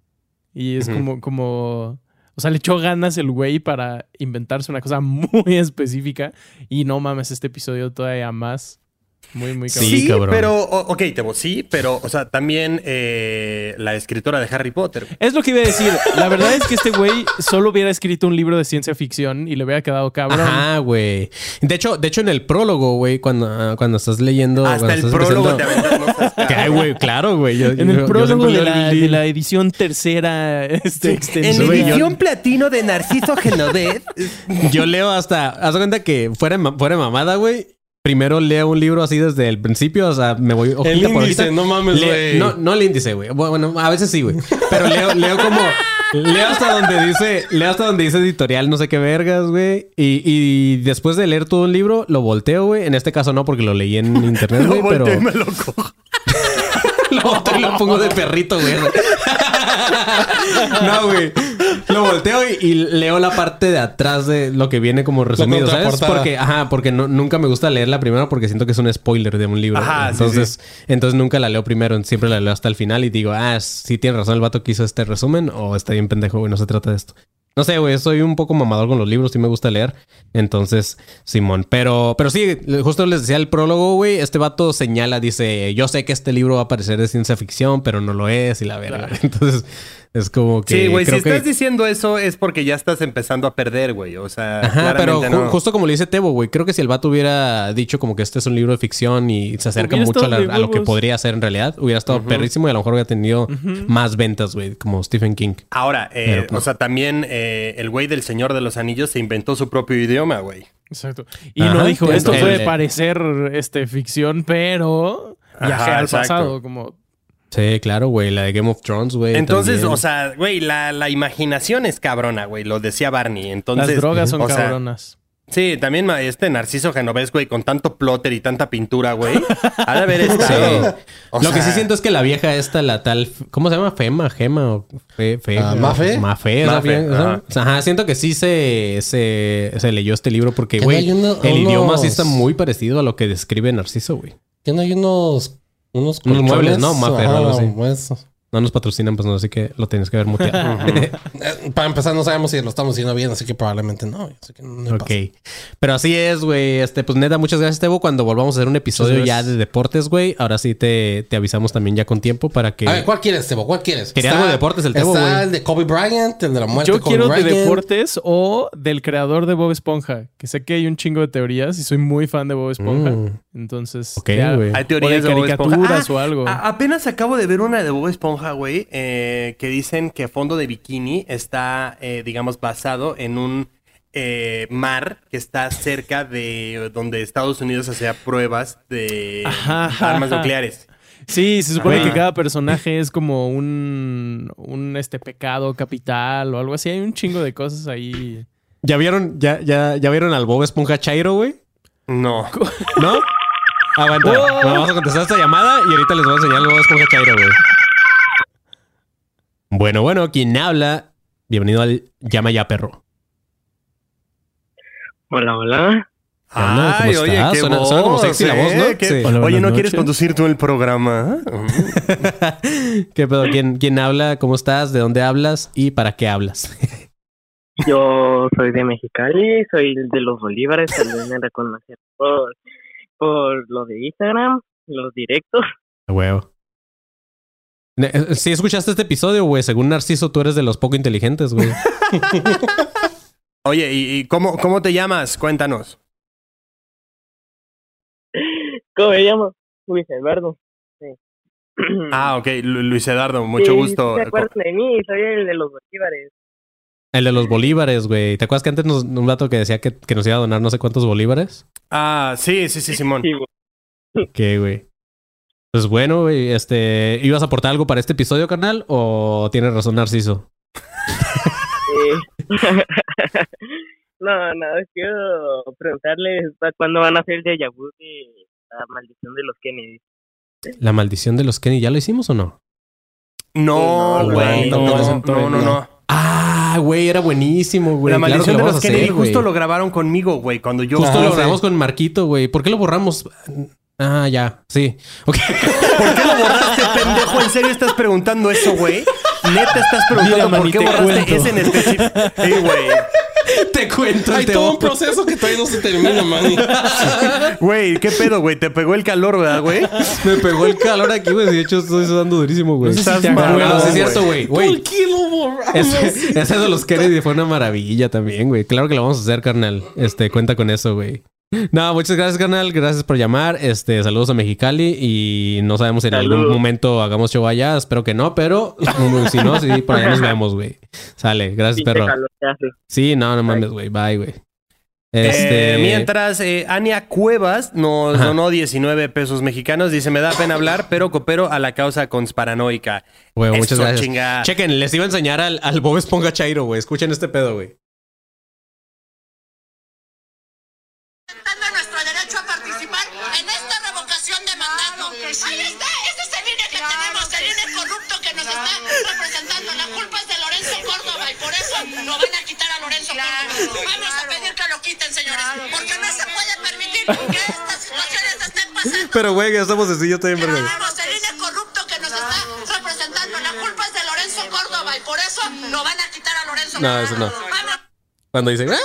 Y es como, como. O sea, le echó ganas el güey para inventarse una cosa muy específica. Y no mames, este episodio todavía más. Muy, muy cabrón. Sí, Sí, cabrón. pero, ok, Tebo, sí, pero, o sea, también eh, la escritora de Harry Potter. Es lo que iba a decir. La verdad es que este güey solo hubiera escrito un libro de ciencia ficción y le hubiera quedado cabrón. Ajá, güey. De hecho, de hecho, en el prólogo, güey, cuando, ah, cuando estás leyendo. Hasta el estás prólogo te ay, güey, claro, güey. Yo- En yo- el yo prólogo de la, el- de la edición tercera este, En extensión. güey, yo- edición platino de Narciso Genovés. Yo leo hasta. Haz cuenta que fuera, fuera mamada, güey. Primero leo un libro así desde el principio. O sea, me voy hojita El por índice, hojita. no mames, Le- güey. No, no el índice, güey. Bueno, a veces sí, güey. Pero leo, leo como. Leo hasta donde dice. Leo hasta donde dice editorial, no sé qué vergas, güey. Y, y después de leer todo un libro, lo volteo, güey. En este caso no, porque lo leí en internet, Lo güey. Pero. volteo y me lo cojo. Lo volteo y lo pongo de perrito, güey. No, güey. Lo volteo y, y leo la parte de atrás de lo que viene como resumido, ¿sabes? Porque, ajá, porque no- nunca me gusta leer la primera porque siento que es un spoiler de un libro. Ajá, sí, entonces, entonces nunca la leo primero, siempre la leo hasta el final y digo, ah, sí tiene razón el vato que hizo este resumen o está bien pendejo, güey, no se trata de esto. No sé, güey, soy un poco mamador con los libros, sí me gusta leer. Entonces, Simón. Pero, pero sí, justo les decía el prólogo, güey. Este vato señala, dice, yo sé que este libro va a parecer de ciencia ficción, pero no lo es y la verga. Entonces, es como que. Sí, güey, si que- estás diciendo eso es porque ya estás empezando a perder, güey. O sea, Ajá, pero claramente ju- no. justo como le dice Tebo, güey, creo que si el vato hubiera dicho como que este es un libro de ficción y se acerca Hubiera mucho a, la- lo que podría ser en realidad, hubiera estado perrísimo y a lo mejor hubiera tenido más ventas, güey, como Stephen King. Ahora, eh, Pero, pues, o sea, también eh, el güey del Señor de los Anillos se inventó su propio idioma, güey. Exacto. Y Ajá. no dijo, esto puede el- parecer este, ficción, pero viaje Ajá, al exacto. pasado. Como, Sí, claro, güey, la de Game of Thrones, güey. Entonces, también. o sea, güey, la, la imaginación es cabrona, güey. Lo decía Barney. Entonces, las drogas son sea, cabronas. Sí, también este Narciso Genovés, güey, con tanto plotter y tanta pintura, güey. Ha de haber estado. lo que sí siento es que la vieja esta, la tal, ¿cómo se llama? Fema, Gema o Fe, fe, Ah, ¿Mafe? Mafe, ajá. Ajá, siento que sí se, se, se leyó este libro porque, Que güey, uno- el idioma sí está muy parecido a lo que describe Narciso, güey. ¿Qué no hay unos... Unos, Unos muebles, colchones? ¿no? Maffer, Ajá, algo así. No nos patrocinan, pues no, así que lo tienes que ver muteado. Eh, para empezar, no sabemos si lo estamos haciendo bien, así que probablemente no. Así que no Ok. pasa. Pero así es, güey. Este, pues neta, muchas gracias, Tebo. Cuando volvamos a hacer un episodio ya de deportes, güey, ahora sí te, te avisamos también ya con tiempo para que. A ver, ¿cuál quieres, Tebo? ¿Cuál quieres? Quería algo de deportes, el Tebo, Está güey. el de Kobe Bryant, el de la muerte Yo de Kobe quiero de deportes o del creador de Bob Esponja, que sé que hay un chingo de teorías y soy muy fan de Bob Esponja. Mm. Entonces, ya-. Hay o teorías de de Bob Esponja. caricaturas Ah, o algo. a- apenas acabo de ver una de Bob Esponja, güey, eh, que dicen que Fondo de Bikini está, eh, digamos, basado en un eh, mar que está cerca de donde Estados Unidos hacía pruebas de Ajá, armas ajá. nucleares. Sí, se supone que cada personaje es como un, un este pecado capital o algo así. Hay un chingo de cosas ahí ¿Ya vieron, ya, ya, ya vieron al Bob Esponja Chairo, güey? No. ¿No? Aguanta. Bueno, vamos a contestar esta llamada y ahorita les voy a enseñar al Bob Esponja Chairo, güey. Bueno, bueno, quien habla, bienvenido al Llama Ya Perro. Hola, hola. ¿Qué onda? ¿Cómo Ay, oye, estás? qué Suena- voz, suena como sexy la voz, ¿no? ¿eh? Qué- Sí. Hola, Oye, ¿no quieres conducir tú el programa? ¿Qué pedo? ¿Quién, ¿Quién habla? ¿Cómo estás? ¿De dónde hablas? ¿Y para qué hablas? Yo soy de Mexicali, soy de los Bolívares, también me reconocer por, por lo de Instagram, los directos. A huevo. Ne- eh, Sí, escuchaste este episodio, güey. Según Narciso, tú eres de los poco inteligentes, güey. Oye, ¿y, y cómo, cómo te llamas? Cuéntanos. ¿Cómo me llamo? Luis Eduardo. Sí. Ah, ok. Lu- Luis Eduardo, mucho Sí, gusto. ¿Se acuerdan de mí? Soy el de los Bolívares. El de los bolívares, güey. ¿Te acuerdas que antes nos, un dato que decía que, que nos iba a donar no sé cuántos bolívares? Ah, sí, sí, sí, Simón. Sí, güey. ¿Qué, güey? Pues bueno, güey. Este, ¿ibas a aportar algo para este episodio, carnal? ¿O tienes razón, Narciso? No, no, quiero preguntarles ¿para cuándo van a hacer el déjà vu de la maldición de los Kennedy. ¿La maldición de los Kenny ya lo hicimos o no? No, güey. no, No, no, no, no, no. Ah, güey, era buenísimo, güey. La Claro maldición que de lo los Kennedy hacer, justo lo grabaron conmigo, güey, cuando yo... Justo Ah, lo sí. grabamos con Marquito, güey. ¿Por qué lo borramos? Ah, ya. Sí. Ok. ¿Por qué lo borraste, pendejo? ¿En serio estás preguntando eso, güey? Neta estás preguntando Mira, por mani, qué te borraste cuento. ese en específico. Sí, güey. Te cuento Hay el todo un proceso que todavía no se termina, man. Güey, ¿qué pedo, güey? Te pegó el calor, ¿verdad, güey? Me pegó el calor aquí, güey. De hecho, estoy sudando durísimo, güey. No sé si Estás te sí es güey. cierto, güey. ¿Por qué lo borramos? ese, ese de los Kennedy fue una maravilla también, güey. Claro que lo vamos a hacer, carnal. Este, cuenta con eso, güey. No, muchas gracias, carnal. Gracias por llamar. Este, saludos a Mexicali y no sabemos si en algún momento hagamos show allá. Espero que no, pero si no, sí, por allá nos vemos, güey. Sale, gracias, perro. Sí, no, no mames, güey. Bye, güey. Este, Eh, mientras, eh, Ania Cuevas nos Ajá. donó 19 pesos mexicanos. Dice, me da pena hablar, pero coopero a la causa consparanoica. güey, muchas gracias. chinga. Chequen, les iba a enseñar al, al Bob Esponja Chairo, güey. Escuchen este pedo, güey. Quiten, señores, porque no se puede permitir que estas situaciones estén pasando. Pero, güey, ya estamos así, yo también, verga. Tenemos el INE corrupto que nos está representando. La culpa es de Lorenzo Córdoba y por eso lo van a quitar a Lorenzo No, Córdoba. eso no. Vamos. Cuando dicen, ¡ah!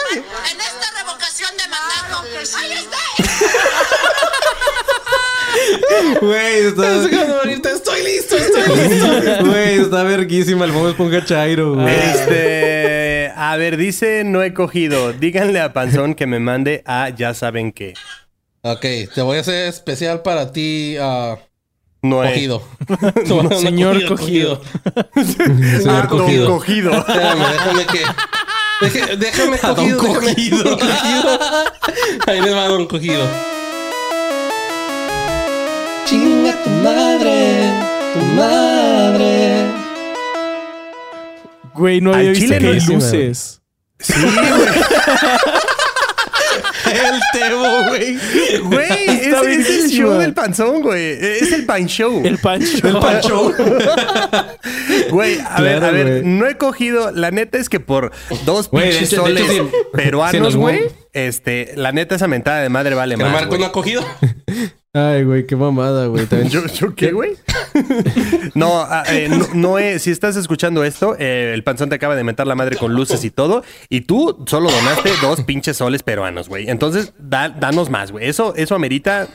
En esta revocación de mandato, ahí está. Güey, está... Estoy listo, estoy listo. Güey, está verguísima el Bob Esponja Chairo, güey. Este, a ver, dice, no he cogido. Díganle a Panzón que me mande a ya saben qué. Ok, te voy a hacer especial para ti, ah, No he cogido. Señor cogido. Señor Ah, don cogido. cogido. Espérame, déjame que. deje- déjame A don cogido. déjame- cogido. cogido. Ahí les va don cogido. Chinga tu madre, tu madre. Güey, no Al había visto chile que no hay es- luces. El Tebo, güey. Güey, es, Está es el show del panzón, güey. Es el pan show. El pancho. El Pancho. Güey, a Claro, ver, a ver, güey. no he cogido. La neta es que por dos Güey, de pinches hecho- de soles hecho, sí. Sí, peruanos, güey. Este, la neta, esa mentada de madre vale ¿Que me más. marco güey. una cogido? Ay, güey, qué mamada, güey. ¿Yo, yo qué, güey? no, ah, eh, no, no he- si estás escuchando esto, eh, el panzón te acaba de meter la madre con luces y todo, y tú solo donaste dos pinches soles peruanos, güey. Entonces, da- danos más, güey. Eso, eso amerita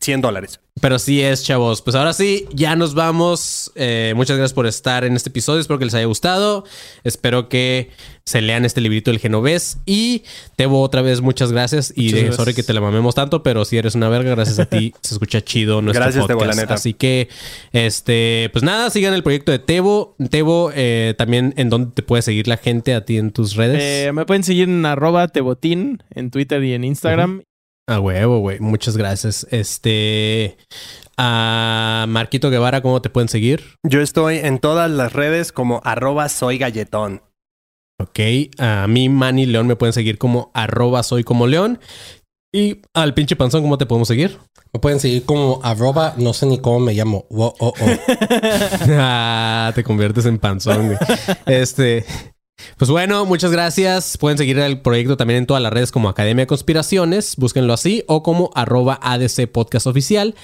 100 dólares. Pero sí es, chavos. Pues ahora sí, ya nos vamos. Eh, muchas gracias por estar en este episodio. Espero que les haya gustado. Espero que se lean este librito del genovés. Y Tebo, otra vez, muchas gracias. Y Muchas de- gracias. sorry que te la mamemos tanto, pero si eres una verga, gracias a ti se escucha chido nuestro Gracias, Tebo, podcast. la neta. Así que, este, pues nada, sigan el proyecto de Tebo. Tebo, eh, también en dónde te puede seguir la gente a ti en tus redes. Eh, me pueden seguir en arroba tebotín en Twitter y en Instagram. A huevo, güey. Muchas gracias. Este. A Marquito Guevara, ¿cómo te pueden seguir? Yo estoy en todas las redes como arroba soy galletón. Ok, a mí, Manny León, me pueden seguir como arroba soy como león. Y al pinche panzón, ¿cómo te podemos seguir? Me pueden seguir como arroba, no sé ni cómo me llamo. Wo- oh, oh. ah, te conviertes en panzón, güey. Este. Pues bueno, muchas gracias. Pueden seguir el proyecto también en todas las redes como Academia de Conspiraciones, búsquenlo así, o como arroba ADC Podcast Oficial.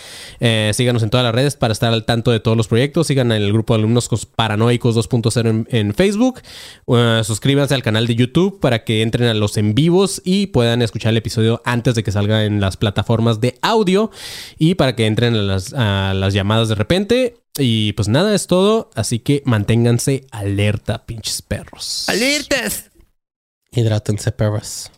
Eh, síganos en todas las redes para estar al tanto de todos los proyectos. Sigan en el grupo de alumnos cos- paranoicos 2.0 en, en Facebook. Eh, suscríbanse al canal de YouTube para que entren a los en vivos y puedan escuchar el episodio antes de que salga en las plataformas de audio y para que entren a las llamadas de repente. Y pues nada, es todo. Así que manténganse alerta, pinches perros. ¡Alertas! Hidrátense, perros.